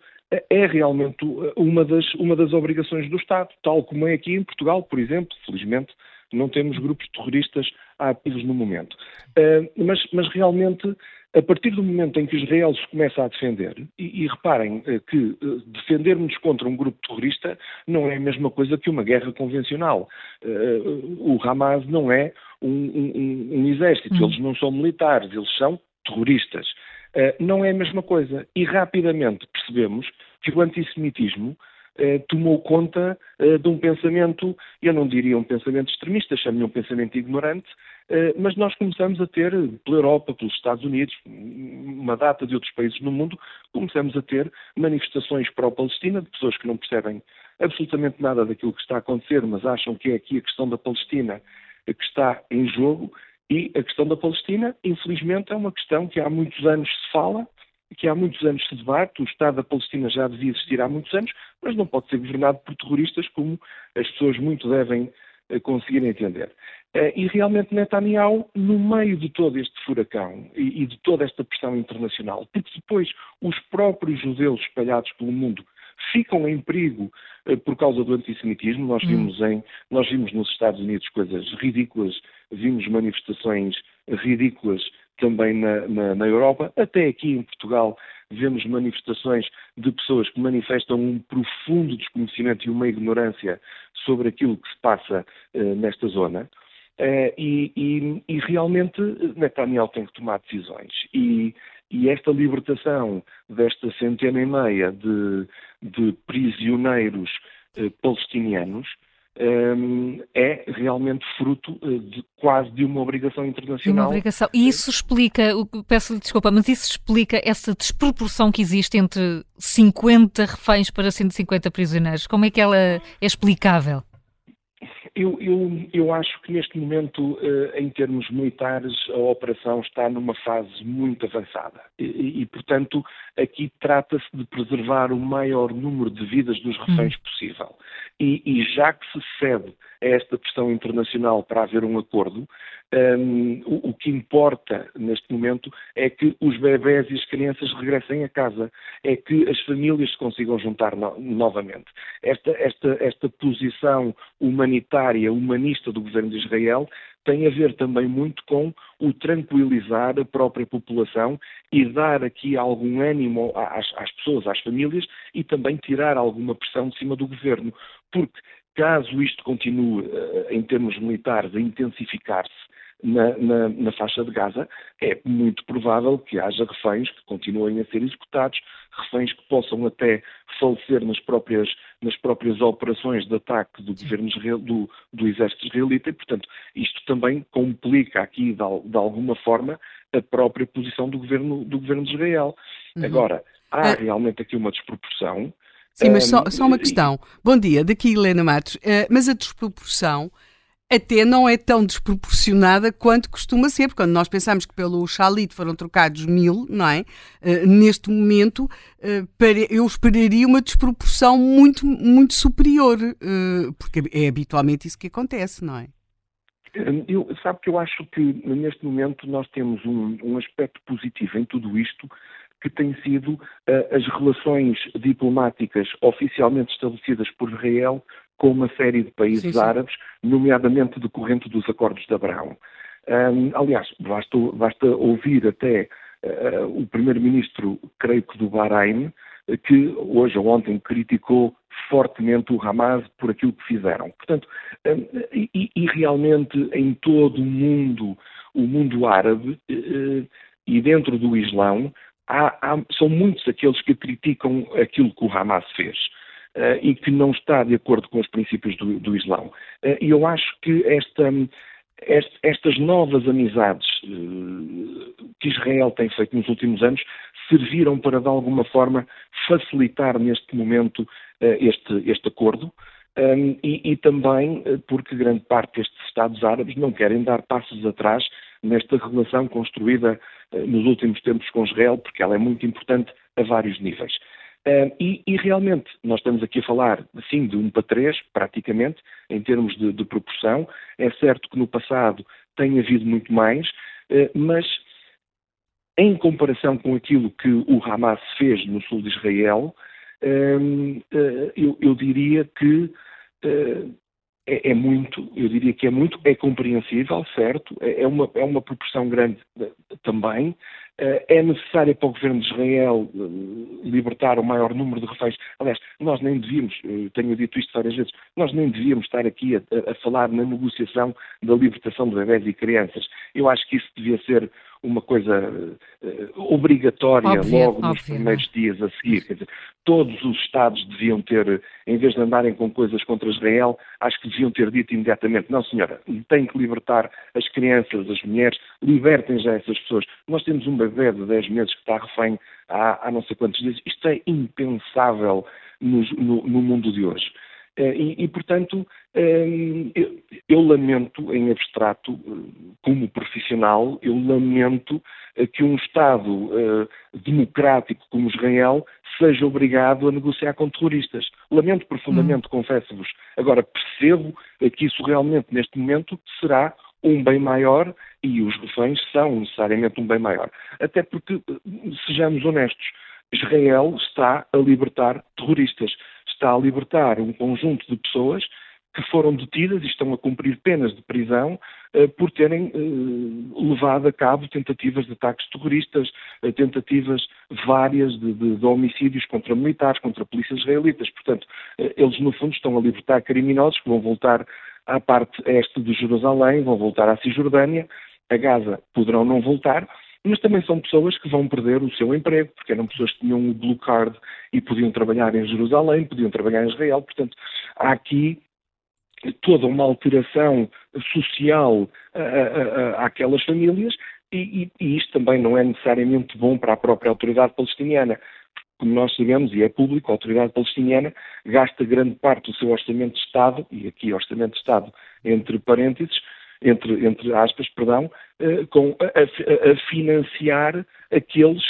Speaker 9: é realmente uma das, uma das obrigações do Estado, tal como é aqui em Portugal, por exemplo, felizmente não temos grupos terroristas ativos no momento. Mas, mas realmente a partir do momento em que Israel se começa a defender, e, e reparem eh, que eh, defendermos contra um grupo terrorista não é a mesma coisa que uma guerra convencional. Uh, o Hamas não é um, um, um exército, eles não são militares, eles são terroristas. Não é a mesma coisa. E rapidamente percebemos que o antissemitismo eh, tomou conta eh, de um pensamento, eu não diria um pensamento extremista, chame-lhe um pensamento ignorante, eh, mas nós começamos a ter, pela Europa, pelos Estados Unidos, uma data de outros países no mundo, começamos a ter manifestações pró-Palestina, de pessoas que não percebem absolutamente nada daquilo que está a acontecer, mas acham que é aqui a questão da Palestina que está em jogo, e a questão da Palestina, infelizmente, é uma questão que há muitos anos se fala, que há muitos anos se debate, o Estado da Palestina já devia existir há muitos anos, mas não pode ser governado por terroristas, como as pessoas muito devem eh, conseguir entender. E realmente Netanyahu, no meio de todo este furacão e de toda esta pressão internacional, porque depois os próprios judeus espalhados pelo mundo ficam em perigo eh, por causa do antissemitismo. Nós hum. vimos, em, nós vimos nos Estados Unidos coisas ridículas, vimos manifestações ridículas também na, na, na, Europa, até aqui em Portugal vemos manifestações de pessoas que manifestam um profundo desconhecimento e uma ignorância sobre aquilo que se passa uh, nesta zona. Uh, e, e, e, realmente Netanyahu tem que tomar decisões. E, e esta libertação desta centena e meia de, de prisioneiros eh, palestinianos eh, é realmente fruto eh, de quase de uma obrigação internacional.
Speaker 2: Uma obrigação. E isso explica, peço-lhe desculpa, mas isso explica essa desproporção que existe entre 50 reféns para 150 prisioneiros. Como é que ela é explicável?
Speaker 9: Eu, eu, eu, acho que neste momento, eh, em termos militares, a operação está numa fase muito avançada. E, e portanto, aqui trata-se de preservar o maior número de vidas dos reféns uhum. possível. E, e, já que se cede a esta pressão internacional para haver um acordo, um, o, o, que importa neste momento é que os bebés e as crianças regressem a casa, é que as famílias se consigam juntar no, novamente. Esta, esta, esta posição humanitária, humanista do governo de Israel tem a ver também muito com o tranquilizar a própria população e dar aqui algum ânimo às, às pessoas, às famílias e também tirar alguma pressão de cima do governo. Porque caso isto continue, eh, em termos militares, a intensificar-se na, na, na, faixa de Gaza, é muito provável que haja reféns que continuem a ser executados, reféns que possam até falecer nas próprias, nas próprias operações de ataque do governo do, do exército israelita e, portanto, isto também complica aqui, de, de alguma forma, a própria posição do governo, do governo de Israel. Uhum. Agora, há é. realmente aqui uma desproporção.
Speaker 4: Sim, mas só, só uma questão. Bom dia, daqui Helena Matos. Uh, mas a desproporção até não é tão desproporcionada quanto costuma ser, porque quando nós pensamos que pelo Chalit foram trocados mil, não é? Uh, neste momento, uh, para, eu esperaria uma desproporção muito, muito superior, uh, porque é habitualmente isso que acontece, não é?
Speaker 9: Eu, sabe que eu acho que neste momento nós temos um, um aspecto positivo em tudo isto, que tem sido as relações diplomáticas oficialmente estabelecidas por Israel com uma série de países sim, sim. árabes, nomeadamente decorrente dos acordos de Abraão. Um, aliás, basta, basta, ouvir até uh, o primeiro-ministro, creio que do Bahrein, que hoje ou ontem criticou fortemente o Hamas por aquilo que fizeram. Portanto, um, e, e, realmente em todo o mundo, o mundo árabe uh, e dentro do Islão, há, há, são muitos aqueles que criticam aquilo que o Hamas fez. Uh, e que não está de acordo com os princípios do, do Islão. Uh, e eu acho que esta, estas novas amizades uh, que Israel tem feito nos últimos anos serviram para, de alguma forma, facilitar neste momento este, este acordo. Um, e, e, também porque grande parte destes Estados árabes não querem dar passos atrás nesta relação construída nos últimos tempos com Israel, porque ela é muito importante a vários níveis. Uh, e, e, realmente, nós estamos aqui a falar, assim, de um para três, praticamente, em termos de, de proporção. É certo que no passado tem havido muito mais, uh, mas em comparação com aquilo que o Hamas fez no sul de Israel, eu, diria que é, é, muito, eu diria que é muito, é compreensível, certo? É, é uma, é uma proporção grande também, eh, é necessária para o governo de Israel eh, libertar o maior número de reféns. Aliás, nós nem devíamos, tenho dito isto várias vezes, nós nem devíamos estar aqui a, a falar na negociação da libertação de bebés e crianças. Eu acho que isso devia ser uma coisa uh, obrigatória óbvio, logo óbvio, nos primeiros dias a seguir. Quer dizer, todos os Estados deviam ter, em vez de andarem com coisas contra Israel, acho que deviam ter dito imediatamente: não, senhora, tem que libertar as crianças, as mulheres, libertem já essas pessoas. Nós temos um bebê de 10 meses que está refém há, há não sei quantos dias. Isto é impensável no, no, no mundo de hoje. Eh, e, e, portanto, eh, eu, eu, lamento, em abstrato, eh, como profissional, eu lamento que um Estado democrático como Israel seja obrigado a negociar com terroristas. Lamento profundamente, hum. confesso-vos. Agora, percebo que isso realmente, neste momento, será um bem maior e os reféns são necessariamente um bem maior. Até porque, sejamos honestos, Israel está a libertar terroristas, está a libertar um conjunto de pessoas que foram detidas e estão a cumprir penas de prisão uh, por terem uh, levado a cabo tentativas de ataques terroristas, uh, tentativas várias de, de, de, homicídios contra militares, contra polícias israelitas. Portanto, eles no fundo estão a libertar criminosos que vão voltar à parte este de Jerusalém, vão voltar à Cisjordânia, a Gaza poderão não voltar, mas também são pessoas que vão perder o seu emprego, porque eram pessoas que tinham o blue card e podiam trabalhar em Jerusalém, podiam trabalhar em Israel. Portanto, há aqui toda uma alteração social àquelas famílias e, e, isto também não é necessariamente bom para a própria autoridade palestiniana. Como nós sabemos, e é público, a autoridade palestiniana gasta grande parte do seu orçamento de Estado, e aqui orçamento de Estado entre parênteses, entre, entre aspas, perdão, eh, com, a, a, financiar aqueles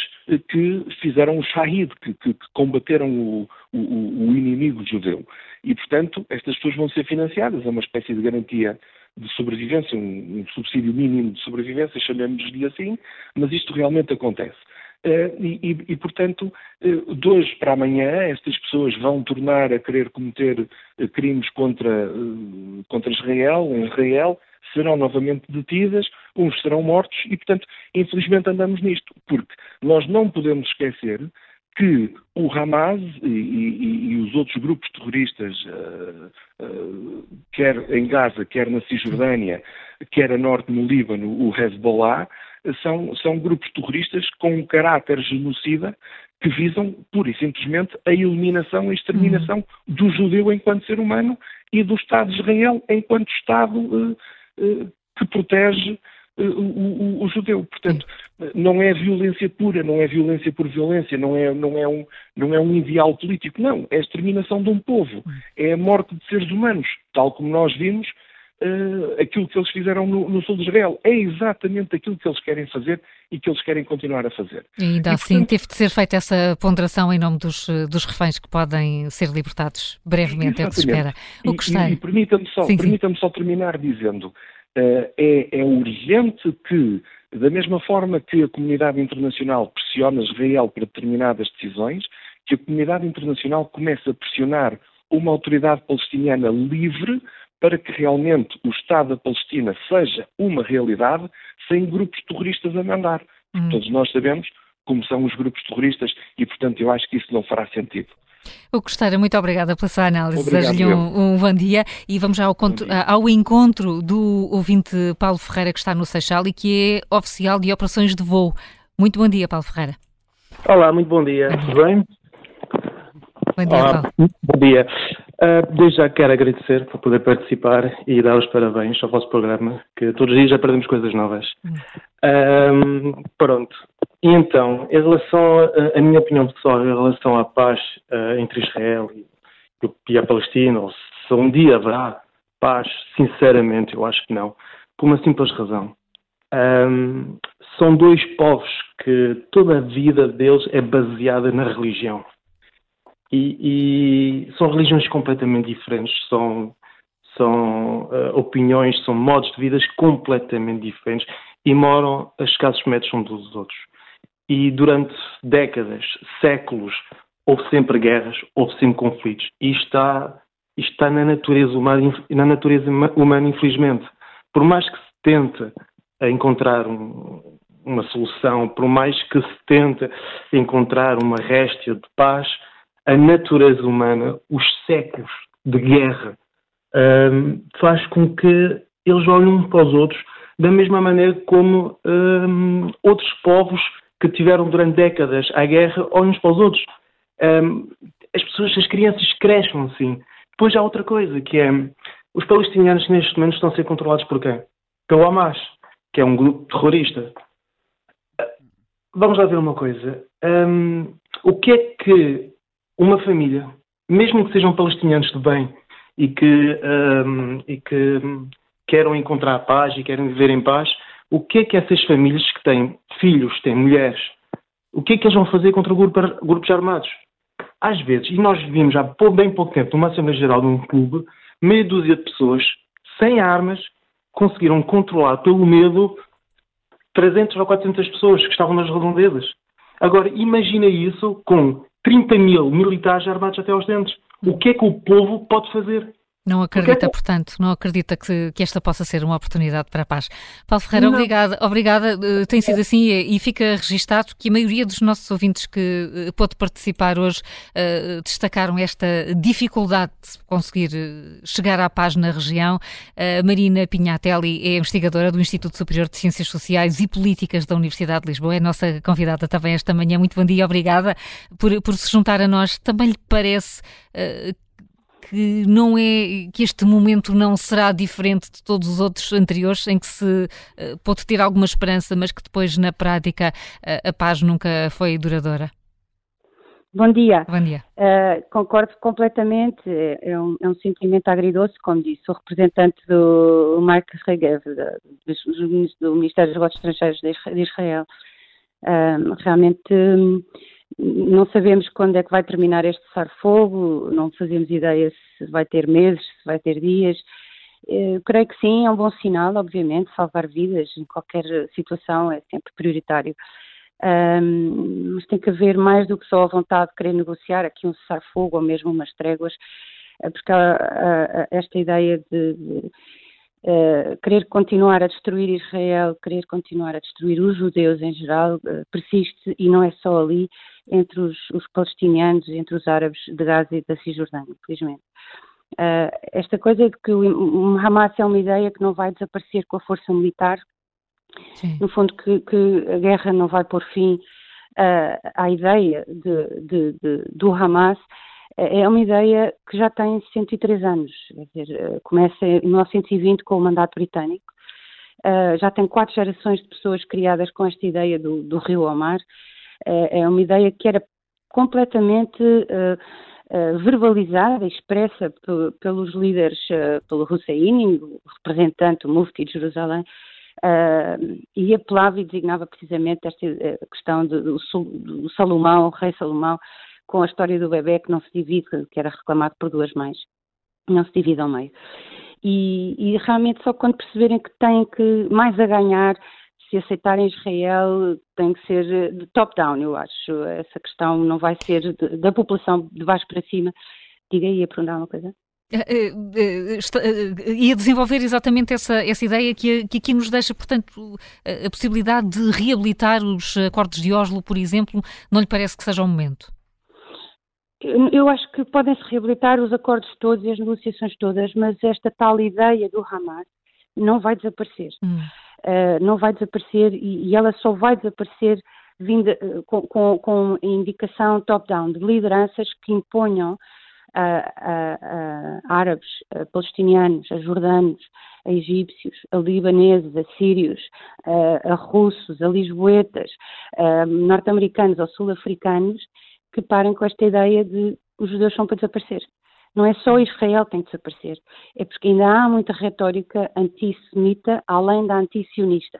Speaker 9: que fizeram o Shahid, que, que, que combateram o, o, o, inimigo judeu. E, portanto, estas pessoas vão ser financiadas, é uma espécie de garantia de sobrevivência, um, um subsídio mínimo de sobrevivência, chamemos-lhe assim, mas isto realmente acontece. Uh, e, e, e, portanto, uh, de hoje para amanhã, estas pessoas vão tornar a querer cometer uh, crimes contra, contra Israel, em Israel, serão novamente detidas, uns serão mortos e, portanto, infelizmente andamos nisto, porque nós não podemos esquecer que o Hamas e, e, e os outros grupos terroristas, uh, uh, quer em Gaza, quer na Cisjordânia, quer a norte no Líbano, o Hezbollah, são, são grupos terroristas com um caráter genocida que visam pura e simplesmente a eliminação e exterminação uhum. do judeu enquanto ser humano e do Estado de Israel enquanto Estado uh, que protege eh, o, o, o, judeu. Portanto, não é violência pura, não é violência por violência, não é, não, é um, não é um ideal político, não. É a exterminação de um povo, é a morte de seres humanos, tal como nós vimos uh, aquilo que eles fizeram no, no, sul de Israel. É exatamente aquilo que eles querem fazer e que eles querem continuar a fazer.
Speaker 2: E ainda e, assim portanto, teve de ser feita essa ponderação em nome dos, dos reféns que podem ser libertados brevemente, é o que se espera.
Speaker 9: O que e, e permita-me só, permita só terminar dizendo Uh, é, é, urgente que, da mesma forma que a comunidade internacional pressiona Israel para determinadas decisões, que a comunidade internacional comece a pressionar uma autoridade palestiniana livre para que realmente o Estado da Palestina seja uma realidade sem grupos terroristas a mandar. Hum. Todos nós sabemos como são os grupos terroristas e, portanto, eu acho que isso não fará sentido.
Speaker 2: O Costeira, muito obrigada pela sua análise. Desejo-lhe um, um, bom dia e vamos já ao, ao, encontro do ouvinte Paulo Ferreira, que está no Seixal e que é oficial de operações de voo. Muito bom dia, Paulo Ferreira.
Speaker 10: Olá, muito bom dia. Tudo bem?
Speaker 2: Bom dia, Olá,
Speaker 10: Paulo. Bom dia. Uh, desde já quero agradecer por poder participar e dar os parabéns ao vosso programa, que todos os dias aprendemos coisas novas. Hum. pronto, e então, em relação a, a, minha opinião pessoal em relação à paz uh, entre Israel e, e, a Palestina, ou se um dia haverá paz, sinceramente eu acho que não, por uma simples razão. Um, são dois povos que toda a vida deles é baseada na religião. E, e são religiões completamente diferentes, são, são uh, opiniões, são modos de vida completamente diferentes e moram a escassos metros uns dos outros e durante décadas, séculos, houve sempre guerras, houve sempre conflitos. E está, está na natureza humana, na natureza humana, infelizmente. Por mais que se tente encontrar um, uma solução, por mais que se tente encontrar uma réstia de paz, a natureza humana, os séculos de guerra, um, faz com que eles olhem uns para os outros da mesma maneira como um, outros povos que tiveram durante décadas a guerra olham uns para os outros. Um, as pessoas, as crianças crescem assim. Depois há outra coisa, que é os palestinianos neste momento estão a ser controlados por quem? Pelo Hamas, que é um grupo terrorista. Vamos lá ver uma coisa. Um, o que é que uma família, mesmo que sejam palestinianos de bem e que, um, e que queiram encontrar paz e querem viver em paz, o que é que essas famílias que têm filhos, têm mulheres, o que é que eles vão fazer contra grupos armados? Às vezes, e nós vimos há bem pouco tempo, numa Assembleia Geral de um clube, meia dúzia de pessoas sem armas conseguiram controlar pelo medo 300 ou 400 pessoas que estavam nas redondezas. Agora, imagina isso com 30 mil militares armados até aos dentes. O que é que o povo pode fazer?
Speaker 2: Não acredita, portanto, não acredita que, que, esta possa ser uma oportunidade para a paz. Paulo Ferreira, não. obrigada. Obrigada. Eh, tem sido assim e fica registado que a maioria dos nossos ouvintes que eh, pôde participar hoje uh, destacaram esta dificuldade de conseguir chegar à paz na região. Uh, Marina Pinhatelli é investigadora do Instituto Superior de Ciências Sociais e Políticas da Universidade de Lisboa. É nossa convidada também esta manhã. Muito bom dia. Obrigada por, por se juntar a nós. Também lhe parece que não é que este momento não será diferente de todos os outros anteriores em que se uh, pode ter alguma esperança, mas que depois na prática uh, a paz nunca foi duradoura.
Speaker 11: Bom dia.
Speaker 2: Bom dia.
Speaker 11: Uh, concordo completamente. É um, é um, sentimento agridoce, como disse o representante do Mark Regev, do, do Ministério dos Negócios Estrangeiros de Israel. Realmente um, não sabemos quando é que vai terminar este cessar-fogo, não fazemos ideia se vai ter meses, se vai ter dias. Eu creio que sim, é um bom sinal, obviamente, salvar vidas em qualquer situação é sempre prioritário. Um, mas tem que haver mais do que só a vontade de querer negociar aqui um cessar-fogo ou mesmo umas tréguas, eh, porque esta ideia de, de uh, querer continuar a destruir Israel, querer continuar a destruir os judeus em geral, uh, persiste e não é só ali, entre os, os palestinianos, entre os árabes de Gaza e da Cisjordânia, infelizmente. Uh, esta coisa de que o, Hamas é uma ideia que não vai desaparecer com a força militar, Sim. no fundo que, que, a guerra não vai pôr fim uh, à ideia de, de, de, do Hamas, é uma ideia que já tem 103 anos, dizer, começa em 1920 com o mandato britânico, uh, já tem quatro gerações de pessoas criadas com esta ideia do, do rio ao mar, é, é uma ideia que era completamente uh, uh, verbalizada, expressa pelos líderes, uh, pelo Hussein, o representante, o Mufti de Jerusalém, e apelava e designava precisamente esta questão do, do Salomão, o rei Salomão, com a história do bebê que não se divide, que era reclamado por duas mães, não se divide ao meio. E, e realmente só quando perceberem que têm que mais a ganhar se aceitarem Israel tem que ser eh, de top-down, eu acho. Essa questão não vai ser de, da população de baixo para cima. Diga aí, a perguntar uma coisa.
Speaker 2: Ia desenvolver exatamente essa, essa ideia que, que aqui nos deixa, portanto, a possibilidade de reabilitar os acordos de Oslo, por exemplo, não lhe parece que seja o momento?
Speaker 11: Eu acho que podem-se reabilitar os acordos todos e as negociações todas, mas esta tal ideia do Hamas não vai desaparecer. Hum uh, não vai desaparecer e, e, ela só vai desaparecer vinda, uh, com, com, com indicação top-down de lideranças que imponham a, a, a árabes, a palestinianos, a jordanos, a egípcios, a libaneses, a sírios, a, russos, a lisboetas, norte-americanos ou sul-africanos que parem com esta ideia de os judeus são para desaparecer. Não é só Israel que tem que desaparecer, é porque ainda há muita retórica antissemita além da antisionista.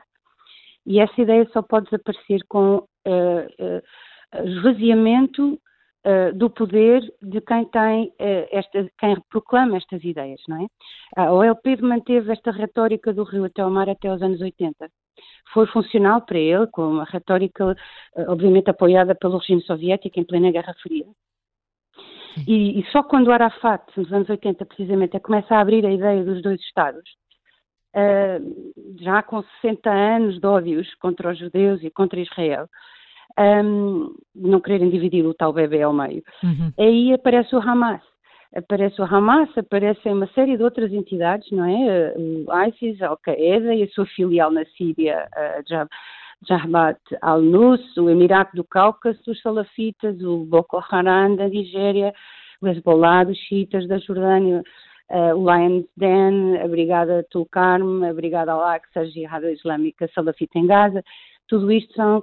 Speaker 11: E essa ideia só pode desaparecer com uh, uh, esvaziamento uh, do poder de quem tem esta, quem proclama estas ideias, não é? A OLP manteve esta retórica do Rio até o mar até os anos 80 foi funcional para ele, com uma retórica obviamente apoiada pelo regime soviético em plena Guerra Fria. E, e, só quando Arafat, nos anos 80, precisamente, começa a abrir a ideia dos dois Estados, uh, já com 60 anos de ódios contra os judeus e contra Israel, um, não quererem dividir o tal bebê ao meio, uhum. aí aparece o Hamas. Aparece o Hamas, aparecem uma série de outras entidades, não é? O ISIS, a Al-Qaeda e a sua filial na Síria, uh, Jahbat al-Nus, o Emirato do Cáucaso, os salafitas, o Boko Haram da Nigéria, o Hezbollah dos xiitas da Jordânia, uh, o Lion's Den, a Brigada Tulkarm, a Brigada Al-Aqsa, a Jihad Islâmica Salafita em Gaza, tudo isto são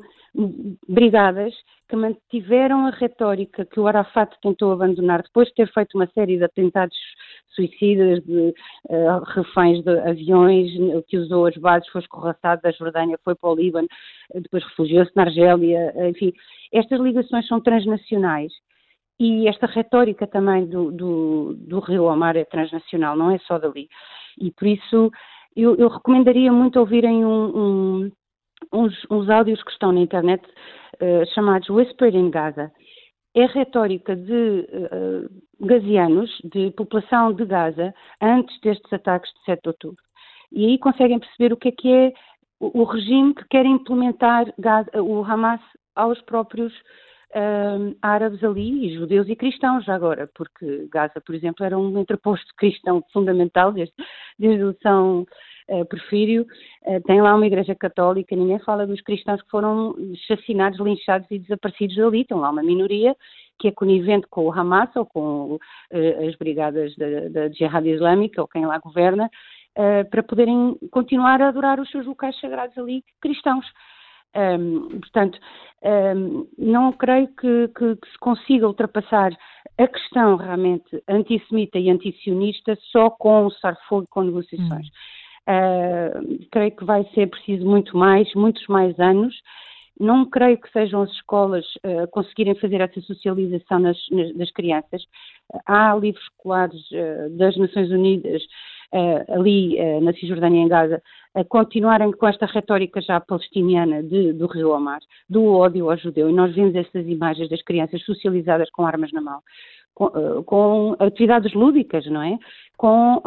Speaker 11: brigadas que mantiveram a retórica que o Arafat tentou abandonar depois de ter feito uma série de atentados suicidas, de uh, reféns de aviões, que usou as bases, foi escorraçado da Jordânia, foi para o Líbano, depois refugiou-se na Argélia, enfim. Estas ligações são transnacionais e esta retórica também do, do, do Rio ao Mar é transnacional, não é só dali. E por isso eu, eu recomendaria muito ouvirem um, um, uns, uns áudios que estão na internet uh, chamados Whispered in Gaza. É retórica de uh, gazianos, de população de Gaza, antes destes ataques de 7 de outubro. E aí conseguem perceber o que é que é o, regime que quer implementar Gaza, o Hamas aos próprios uh, árabes ali, e judeus e cristãos já agora, porque Gaza, por exemplo, era um entreposto cristão fundamental desde, desde o São uh, Porfírio. Uh, tem lá uma igreja católica, ninguém fala dos cristãos que foram assassinados, linchados e desaparecidos ali, estão lá uma minoria que é conivente com o Hamas ou com uh, as brigadas da, Jihad Islâmica ou quem lá governa, para poderem continuar a adorar os seus locais sagrados ali cristãos. Um, portanto, um, não creio que, que, que, se consiga ultrapassar a questão realmente antissemita e antisionista só com o cessar-fogo com negociações. Hum. Uh, creio que vai ser preciso muito mais, muitos mais anos. Não creio que sejam as escolas uh, conseguirem fazer essa socialização nas, nas, das crianças. há livros escolares uh, das Nações Unidas uh, ali na Cisjordânia em Gaza, a continuarem com esta retórica já palestiniana de, do rio ao mar, do ódio ao judeu, e nós vimos essas imagens das crianças socializadas com armas na mão, com, com atividades lúdicas, não é? Com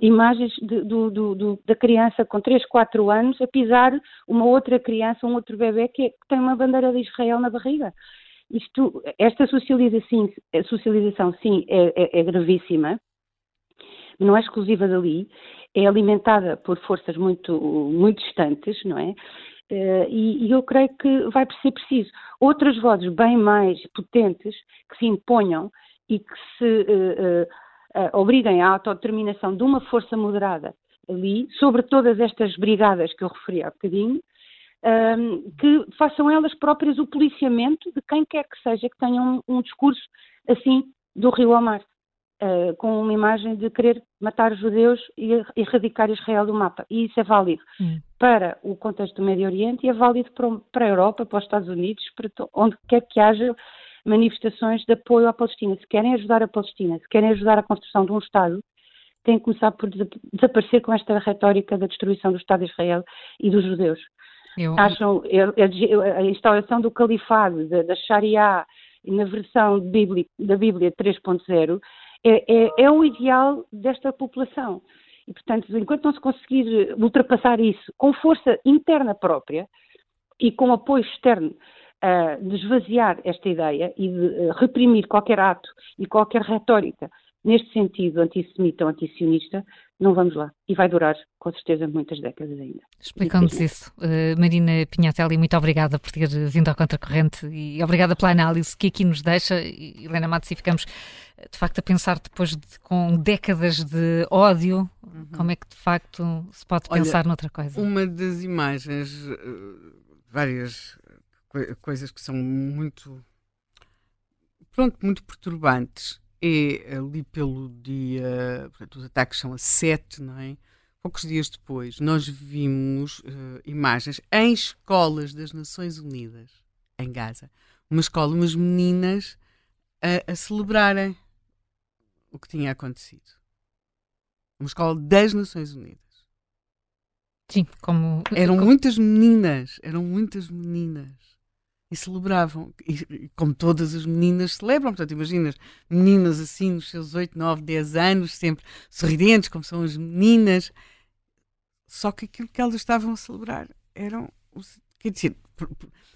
Speaker 11: imagens de, do, do, do, da criança com 3, 4 anos a pisar uma outra criança, um outro bebê que, é, que tem uma bandeira de Israel na barriga. Isto, esta socialização, socialização sim, é, é, é gravíssima, não é exclusiva dali, é alimentada por forças muito, muito distantes, não é? Uh, e, e, eu creio que vai ser preciso outras vozes bem mais potentes que se imponham e que se uh, obriguem à autodeterminação de uma força moderada ali, sobre todas estas brigadas que eu referi há bocadinho, ehm, que façam elas próprias o policiamento de quem quer que seja que tenha um, um discurso assim do rio ao mar uh, com uma imagem de querer matar os judeus e erradicar Israel do mapa. E isso é válido hum. para o contexto do Médio Oriente e é válido para, para a Europa, para os Estados Unidos, para onde quer que haja manifestações de apoio à Palestina. Se querem ajudar a Palestina, se querem ajudar a construção de um Estado, têm que começar por desaparecer com esta retórica da destruição do Estado de Israel e dos judeus. Eu... Acham a, a, instauração do califado, da, da Sharia, na versão bíblica, da Bíblia 3.0, é, é, é o ideal desta população. E, portanto, enquanto não se conseguir ultrapassar isso com força interna própria e com apoio externo, uh, de esvaziar esta ideia e de uh, reprimir qualquer ato e qualquer retórica neste sentido antissemita ou antisionista, não vamos lá. E vai durar, com certeza, muitas décadas ainda.
Speaker 2: Explicamos isso. Uh, Marina Pinhatelli, muito obrigada por ter vindo ao Contracorrente e obrigada pela análise que aqui nos deixa. E, Helena Matos, e ficamos de facto a pensar depois de, com décadas de ódio, uhum. como é que de facto se pode Olha, pensar noutra coisa?
Speaker 4: Uma das imagens, eh, várias coisas que são muito, pronto, muito perturbantes é ali pelo dia, portanto, os ataques são a 7, não é? Poucos dias depois, nós vimos uh, imagens em escolas das Nações Unidas, em Gaza. Uma escola, umas meninas a, a celebrarem o que tinha acontecido. Uma escola das Nações Unidas.
Speaker 2: Sim, como.
Speaker 4: Eram
Speaker 2: como...
Speaker 4: muitas meninas, eram muitas meninas e celebravam, e, como todas as meninas celebram, portanto, imaginas meninas assim nos seus 8, 9, 10 anos, sempre sorridentes, como são as meninas, só que aquilo que elas estavam a celebrar eram, quer dizer,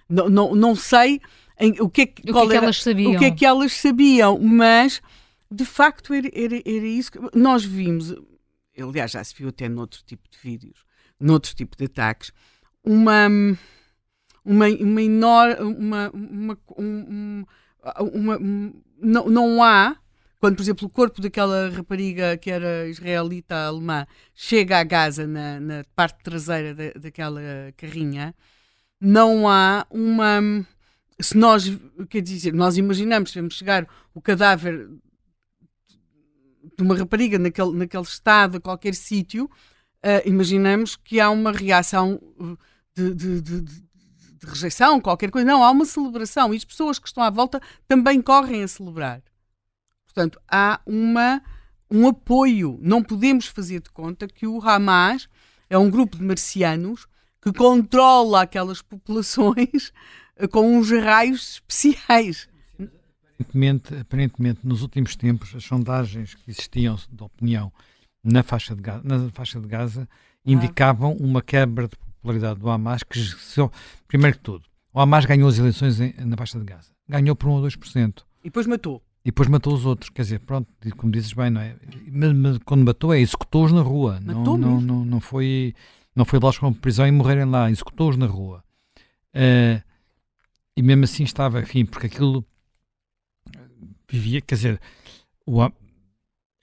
Speaker 4: não, não, não sei em, o que é que,
Speaker 2: o que, é que elas sabiam.
Speaker 4: O que é que elas sabiam, mas de facto era, era, era isso que nós vimos, aliás, já se viu até noutro tipo de vídeos, noutro tipo de ataques, uma uma, uma enorme. Uma, uma, um, uma, não, não há. Quando, por exemplo, o corpo daquela rapariga que era israelita alemã chega a Gaza na, na parte traseira da, daquela carrinha, não há uma. Se nós, quer dizer, nós imaginamos, vamos chegar o cadáver de uma rapariga naquele, naquele estado, a qualquer sítio, uh, imaginamos que há uma reação de, de, de, de rejeição, qualquer coisa. Não, há uma celebração e as pessoas que estão à volta também correm a celebrar. Portanto, há uma, um apoio. Não podemos fazer de conta que o Hamas é um grupo de marcianos que controla aquelas populações (laughs) com uns raios especiais.
Speaker 3: Aparentemente, aparentemente, nos últimos tempos, as sondagens que existiam de opinião na faixa de Gaza, na faixa de Gaza indicavam uma quebra de popularidade do Hamas, que primeiro que tudo, o Hamas ganhou as eleições em, na faixa de Gaza. Ganhou por 1 ou 2%.
Speaker 4: E depois matou.
Speaker 3: E depois matou os outros. Quer dizer, pronto, como dizes bem, não é? Mas, mas quando matou, é executou-os na rua. Matou não, não, não, não, foi, não foi lá com prisão e morrerem lá. Executou-os na rua. Uh, e mesmo assim estava, enfim, porque aquilo vivia, quer dizer, o,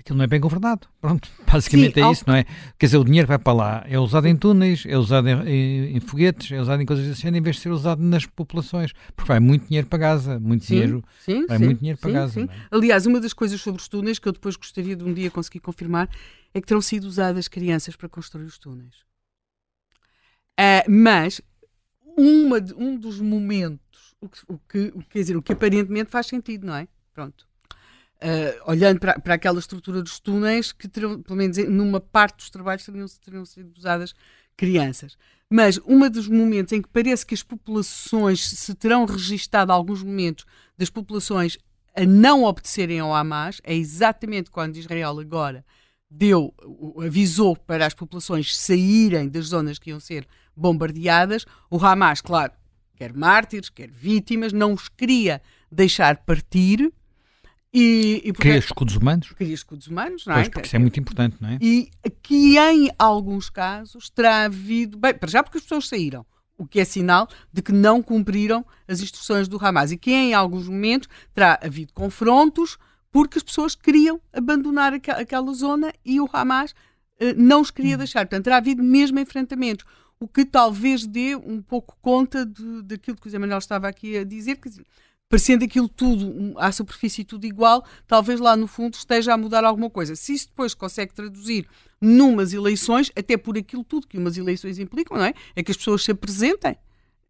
Speaker 3: aquilo não é bem governado. Pronto, basicamente Sim, é isso, não é? Quer dizer, o dinheiro vai para lá, é usado em túneis, é usado em, em, em foguetes, é usado em coisas assim, em vez de ser usado nas populações. Porque vai muito dinheiro para Gaza, muito sim, dinheiro. Sim, vai sim, muito dinheiro para Gaza. É?
Speaker 4: Aliás, uma das coisas sobre os túneis que eu depois gostaria de um dia conseguir confirmar é que terão sido usadas crianças para construir os túneis. Uh, mas uma, um dos momentos, o que, o que, quer dizer, o que aparentemente faz sentido, não é? Pronto Uh, olhando para, para aquela estrutura dos túneis, que terão, pelo menos numa parte dos trabalhos teriam, teriam sido usadas crianças. Mas um dos momentos em que parece que as populações se terão registado alguns momentos das populações a não obedecerem ao Hamas é exatamente quando Israel agora deu, avisou para as populações saírem das zonas que iam ser bombardeadas. O Hamas, claro, quer mártires, quer vítimas, não os queria deixar partir
Speaker 3: e, e Cria escudos humanos?
Speaker 4: Cria escudos humanos, não é? Pois,
Speaker 3: porque isso é muito importante, não é?
Speaker 4: E que em alguns casos terá havido. Bem, para já porque as pessoas saíram, o que é sinal de que não cumpriram as instruções do Hamas. E que em alguns momentos terá havido confrontos porque as pessoas queriam abandonar aquela zona e o Hamas uh, não os queria hum. deixar. Portanto, terá havido mesmo enfrentamentos. O que talvez dê um pouco conta de, daquilo que o Zé Manuel estava aqui a dizer, que parecendo aquilo tudo à superfície tudo igual, talvez lá no fundo esteja a mudar alguma coisa. Se isso depois consegue traduzir numas eleições, até por aquilo tudo que umas eleições implicam, não é? É que as pessoas se apresentem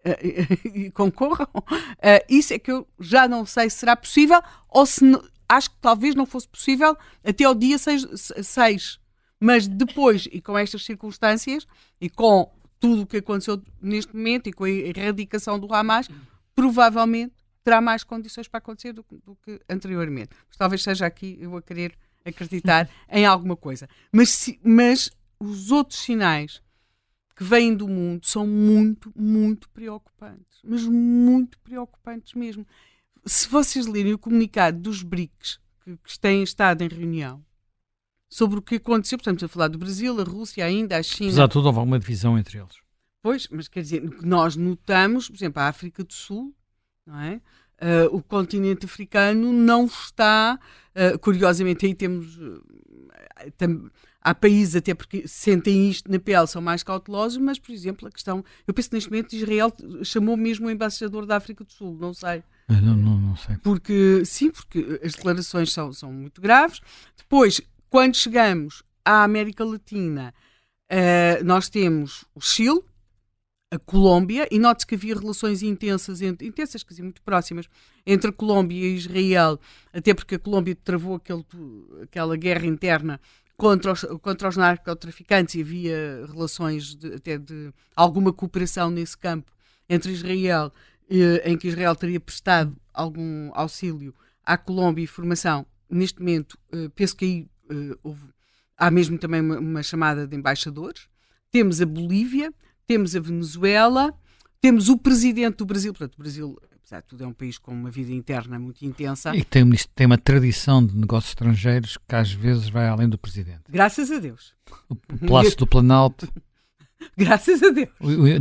Speaker 4: uh, (laughs) e concorram. Uh, isso é que eu já não sei se será possível ou se acho que talvez não fosse possível até ao dia 6. Mas depois, e com estas circunstâncias, e com tudo o que aconteceu neste momento e com a erradicação do Hamas, provavelmente terá mais condições para acontecer do, do que anteriormente. Mas talvez seja aqui eu a querer acreditar (laughs) em alguma coisa. Mas, se, mas os outros sinais que vêm do mundo são muito, muito preocupantes. Mas muito preocupantes mesmo. Se vocês lerem o comunicado dos BRICS, que, que têm estado em reunião, sobre o que aconteceu, portanto, a falar do Brasil, a Rússia ainda, a China.
Speaker 3: Apesar de tudo, houve alguma divisão entre eles.
Speaker 4: Pois, mas quer dizer, nós notamos, por exemplo, a África do Sul não é? Uh, o continente africano não está, uh, curiosamente, aí temos. Uh, tam, há países até porque sentem isto na pele, são mais cautelosos, mas, por exemplo, a questão. Eu penso neste momento Israel chamou mesmo o embaixador da África do Sul, não sei.
Speaker 3: Não, não, não sei.
Speaker 4: Porque, sim, porque as declarações são, são muito graves. Depois, quando chegamos à América Latina, nós temos o Chile, a Colômbia, e note-se que havia relações intensas, entre, intensas, quer dizer, muito próximas, entre a Colômbia e Israel, até porque a Colômbia travou aquele, aquela guerra interna contra os, contra os narcotraficantes e havia relações de, até de alguma cooperação nesse campo entre Israel, eh, em que Israel teria prestado algum auxílio à Colômbia e formação. Neste momento, eh, penso que aí eh, houve, há mesmo também uma, uma chamada de embaixadores. Temos a Bolívia, temos a Venezuela, temos o presidente do Brasil, portanto, o Brasil, apesar de tudo, é um país com uma vida interna muito intensa.
Speaker 3: E tem, tem uma tradição de negócios estrangeiros que às vezes vai além do presidente.
Speaker 4: Graças a Deus.
Speaker 3: O Palácio do Planalto. (laughs)
Speaker 4: Graças a Deus.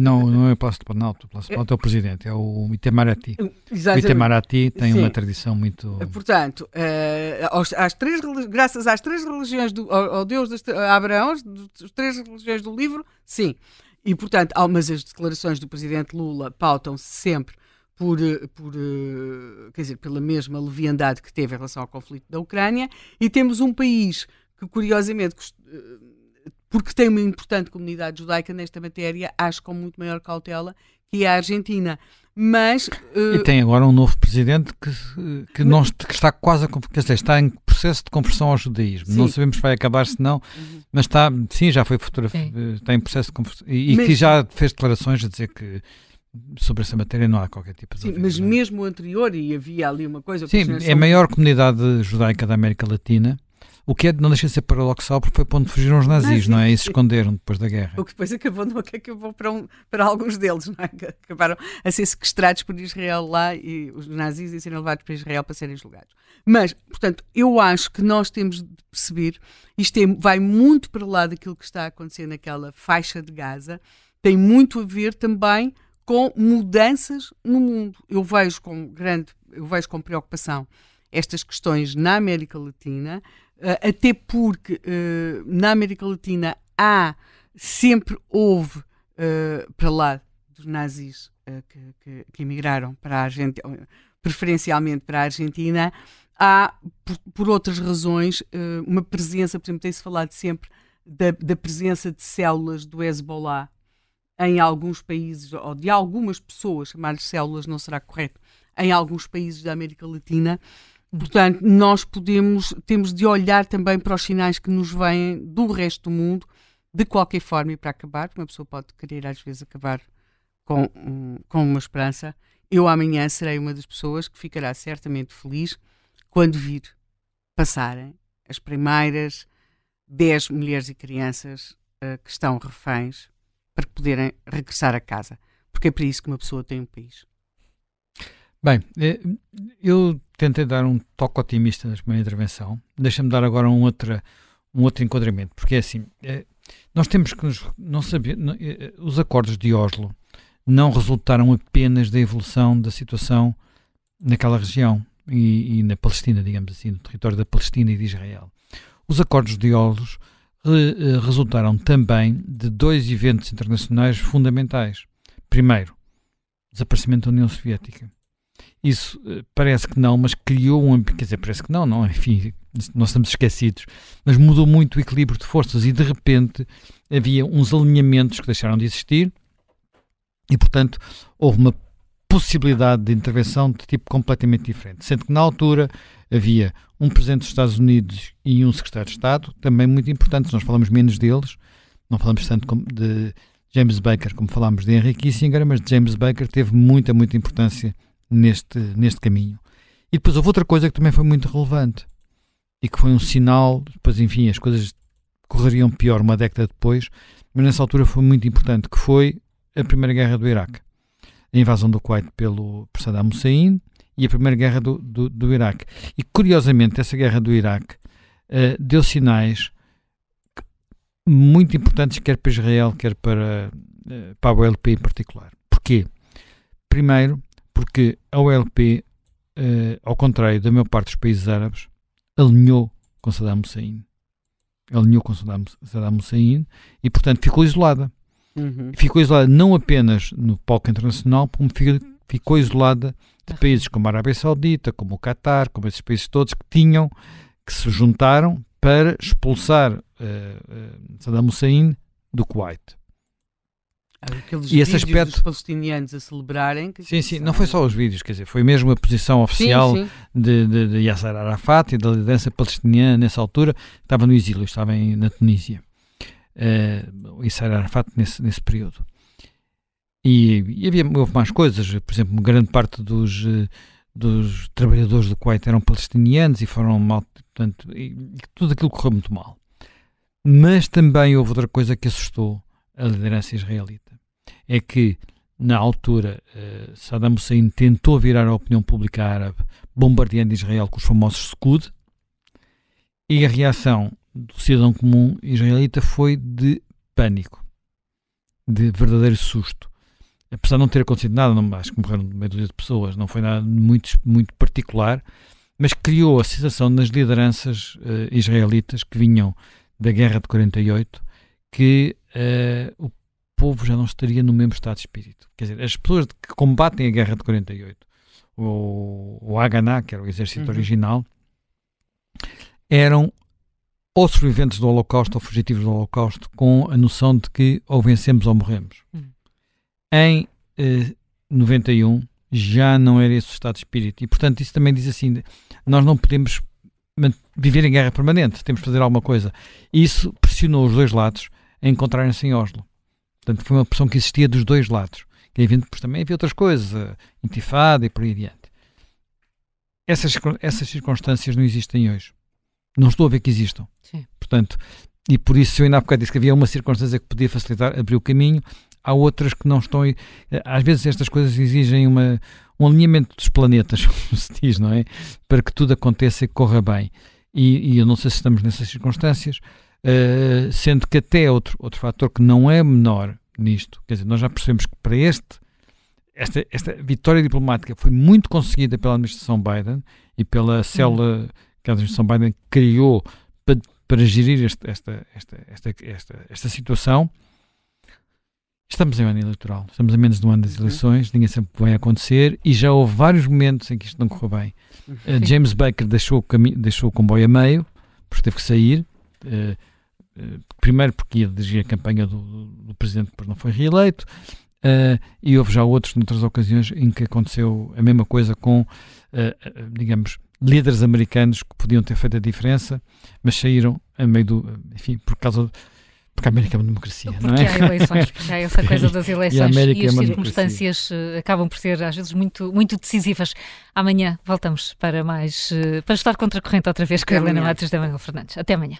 Speaker 3: Não, não é o Palácio do Planalto, o Palácio do Planalto é o presidente, é o Itamaraty. Exatamente. O Itamaraty tem Sim. uma tradição muito.
Speaker 4: Portanto, uh, aos, às três, graças às três religiões, do, ao, ao Deus de Abraão, as três religiões do livro, sim. E, portanto, mas as declarações do presidente Lula pautam-se sempre por, eh, por, eh, quer dizer, pela mesma leviandade que teve em relação ao conflito da Ucrânia, e temos um país que, curiosamente, eh, porque tem uma importante comunidade judaica nesta matéria, acho com muito maior cautela, que é a Argentina. Mas.
Speaker 3: Uh... E tem agora um novo presidente que, que, não, que está quase a. Quer dizer, está em processo de conversão ao judaísmo. Sim. Não sabemos se vai acabar, se não, uhum. mas está. Sim, já foi fotografia. Está em processo de conversão. E, e mas... que já fez declarações a dizer que sobre essa matéria não há qualquer tipo de
Speaker 4: Sim, dúvida, mas mesmo o anterior, e havia ali uma coisa...
Speaker 3: Sim, é a maior comunidade judaica da América Latina, o que é, não deixa de ser paradoxal, porque foi para onde fugiram os nazis, não é? E se esconderam depois da guerra.
Speaker 4: O que depois acabou, não, que acabou para, um, para alguns deles, não é? Que acabaram a ser sequestrados por Israel lá e os nazis a serem levados para Israel para serem julgados. Mas, portanto, eu acho que nós temos de perceber, isto é, vai muito para lá daquilo que está a acontecer naquela faixa de Gaza, tem muito a ver também com mudanças no mundo. Eu vejo com grande, eu vejo com preocupação estas questões na América Latina, até porque uh, na América Latina há, sempre houve, uh, para lá dos nazis que, que, que, emigraram para a Argentina, preferencialmente para a Argentina, há, por, por outras razões, uma presença, por exemplo, tem-se falado sempre da, da presença de células do Hezbollah em alguns países, ou de algumas pessoas, chamar-lhes células não será correto, em alguns países da América Latina, Portanto, nós podemos, temos de olhar também para os sinais que nos vêm do resto do mundo, de qualquer forma, e para acabar, uma pessoa pode querer às vezes acabar com, com uma esperança. Eu amanhã serei uma das pessoas que ficará certamente feliz quando vir passarem as primeiras 10 mulheres e crianças uh, que estão reféns para poderem regressar a casa. Porque é para isso que uma pessoa tem um país.
Speaker 3: Bem, eh, eu tentei dar um toque otimista na primeira intervenção. Deixa-me dar agora um outro, um outro enquadramento, porque é assim, eh, nós temos que nos, não saber, eh, os acordos de Oslo não resultaram apenas da evolução da situação naquela região e, e, na Palestina, digamos assim, no território da Palestina e de Israel. Os acordos de Oslo re, resultaram também de dois eventos internacionais fundamentais. Primeiro, desaparecimento da União Soviética isso eh, parece que não, mas criou um quer dizer, parece que não, não, enfim, nós estamos esquecidos, mas mudou muito o equilíbrio de forças e de repente havia uns alinhamentos que deixaram de existir e, portanto, houve uma possibilidade de intervenção de tipo completamente diferente. Sendo que na altura havia um presidente dos Estados Unidos e um secretário de Estado, também muito importantes, nós falamos menos deles, não falamos tanto de James Baker como falámos de Henry Kissinger, mas James Baker teve muita, muita importância neste, neste caminho. E depois houve outra coisa que também foi muito relevante e que foi um sinal, depois, enfim, as coisas correriam pior uma década depois, mas nessa altura foi muito importante, que foi a Primeira Guerra do Iraque. A invasão do Kuwait pelo por Saddam Hussein e a Primeira Guerra do, do, do Iraque. E, curiosamente, essa Guerra do Iraque uh, deu sinais muito importantes, quer para Israel, quer para, uh, para a OLP em particular. Porquê? Primeiro, porque a OLP, eh, ao contrário da maior parte dos países árabes, alinhou com Saddam Hussein. Alinhou com Saddam, Saddam Hussein e, portanto, ficou isolada. Uhum. Ficou isolada não apenas no palco internacional, como ficou isolada de países como a Arábia Saudita, como o Qatar, como esses países todos que tinham, que se juntaram para expulsar uh, uh, Saddam Hussein do Kuwait.
Speaker 4: Aqueles e esse aspecto dos palestinianos a celebrarem.
Speaker 3: sim, sim, não foi só os vídeos, quer dizer, foi mesmo a posição oficial sim, sim. De, de, de, Yasser Arafat e da liderança palestiniana nessa altura, estava no exílio, estava em, na Tunísia. Uh, Yasser Arafat nesse, nesse período. E, e, havia, houve mais coisas, por exemplo, grande parte dos, eh, dos trabalhadores do Kuwait eram palestinianos e foram mal, portanto, e tudo aquilo correu muito mal. Mas também houve outra coisa que assustou a liderança israelita é que, na altura, uh, Saddam Hussein tentou virar a opinião pública árabe, bombardeando Israel com os famosos Scud, e a reação do cidadão comum israelita foi de pânico, de verdadeiro susto. Apesar de não ter acontecido nada, não, acho que morreram meia dúzia de pessoas, não foi nada muito, muito particular, mas criou a sensação nas lideranças uh, israelitas que vinham da guerra de 48 que uh, o povo já não estaria no mesmo estado de espírito. Quer dizer, as pessoas que combatem a guerra de 48, o, o Haganah, que era o exército uhum. original, eram ou sobreviventes do Holocausto ou fugitivos do Holocausto com a noção de que ou vencemos ou morremos. Uhum. Em eh, 91 já não era esse o estado de espírito. E, portanto, isso também diz assim: nós não podemos viver em guerra permanente, temos de fazer alguma coisa. E isso pressionou os dois lados a encontrarem-se em Oslo. Portanto, foi uma pressão que existia dos dois lados. E evidentemente também havia outras coisas, a intifada e por aí adiante. Essas, essas circunstâncias não existem hoje. Não estou a ver que existam. Sim. Portanto, e por isso eu ainda há bocado disse que havia uma circunstância que podia facilitar, abrir o caminho, há outras que não estão. Às vezes estas coisas exigem uma, um alinhamento dos planetas, (laughs) como se diz, não é? Para que tudo aconteça e corra bem. E, e eu não sei se estamos nessas circunstâncias, uh, sendo que até outro, outro fator que não é menor nisto, quer dizer, nós já percebemos que para este, esta, esta vitória diplomática foi muito conseguida pela administração Biden e pela célula que a administração Biden criou para, para gerir este, esta, esta, esta, esta, esta situação Estamos em ano eleitoral, estamos a menos de um ano das uhum. eleições, ninguém que vai acontecer e já houve vários momentos em que isto não correu bem. Uh, James Baker deixou o, deixou o comboio a meio, porque teve que sair. Uh, primeiro porque ia dirigir a campanha do, do presidente, depois não foi reeleito. e houve já outros, noutras ocasiões, em que aconteceu a mesma coisa com, digamos, líderes americanos que podiam ter feito a diferença, mas saíram a meio do. Enfim, por causa. Porque a América é uma democracia,
Speaker 2: porque
Speaker 3: não é?
Speaker 2: Há eleições, porque há essa coisa das (laughs) eleições e, e as é circunstâncias democracia. Eh, acabam por ser, às vezes, muito, muito decisivas. Amanhã voltamos para mais. Eh, para estar contra a corrente outra vez com a Helena Matos da Manuel Fernandes. Até amanhã.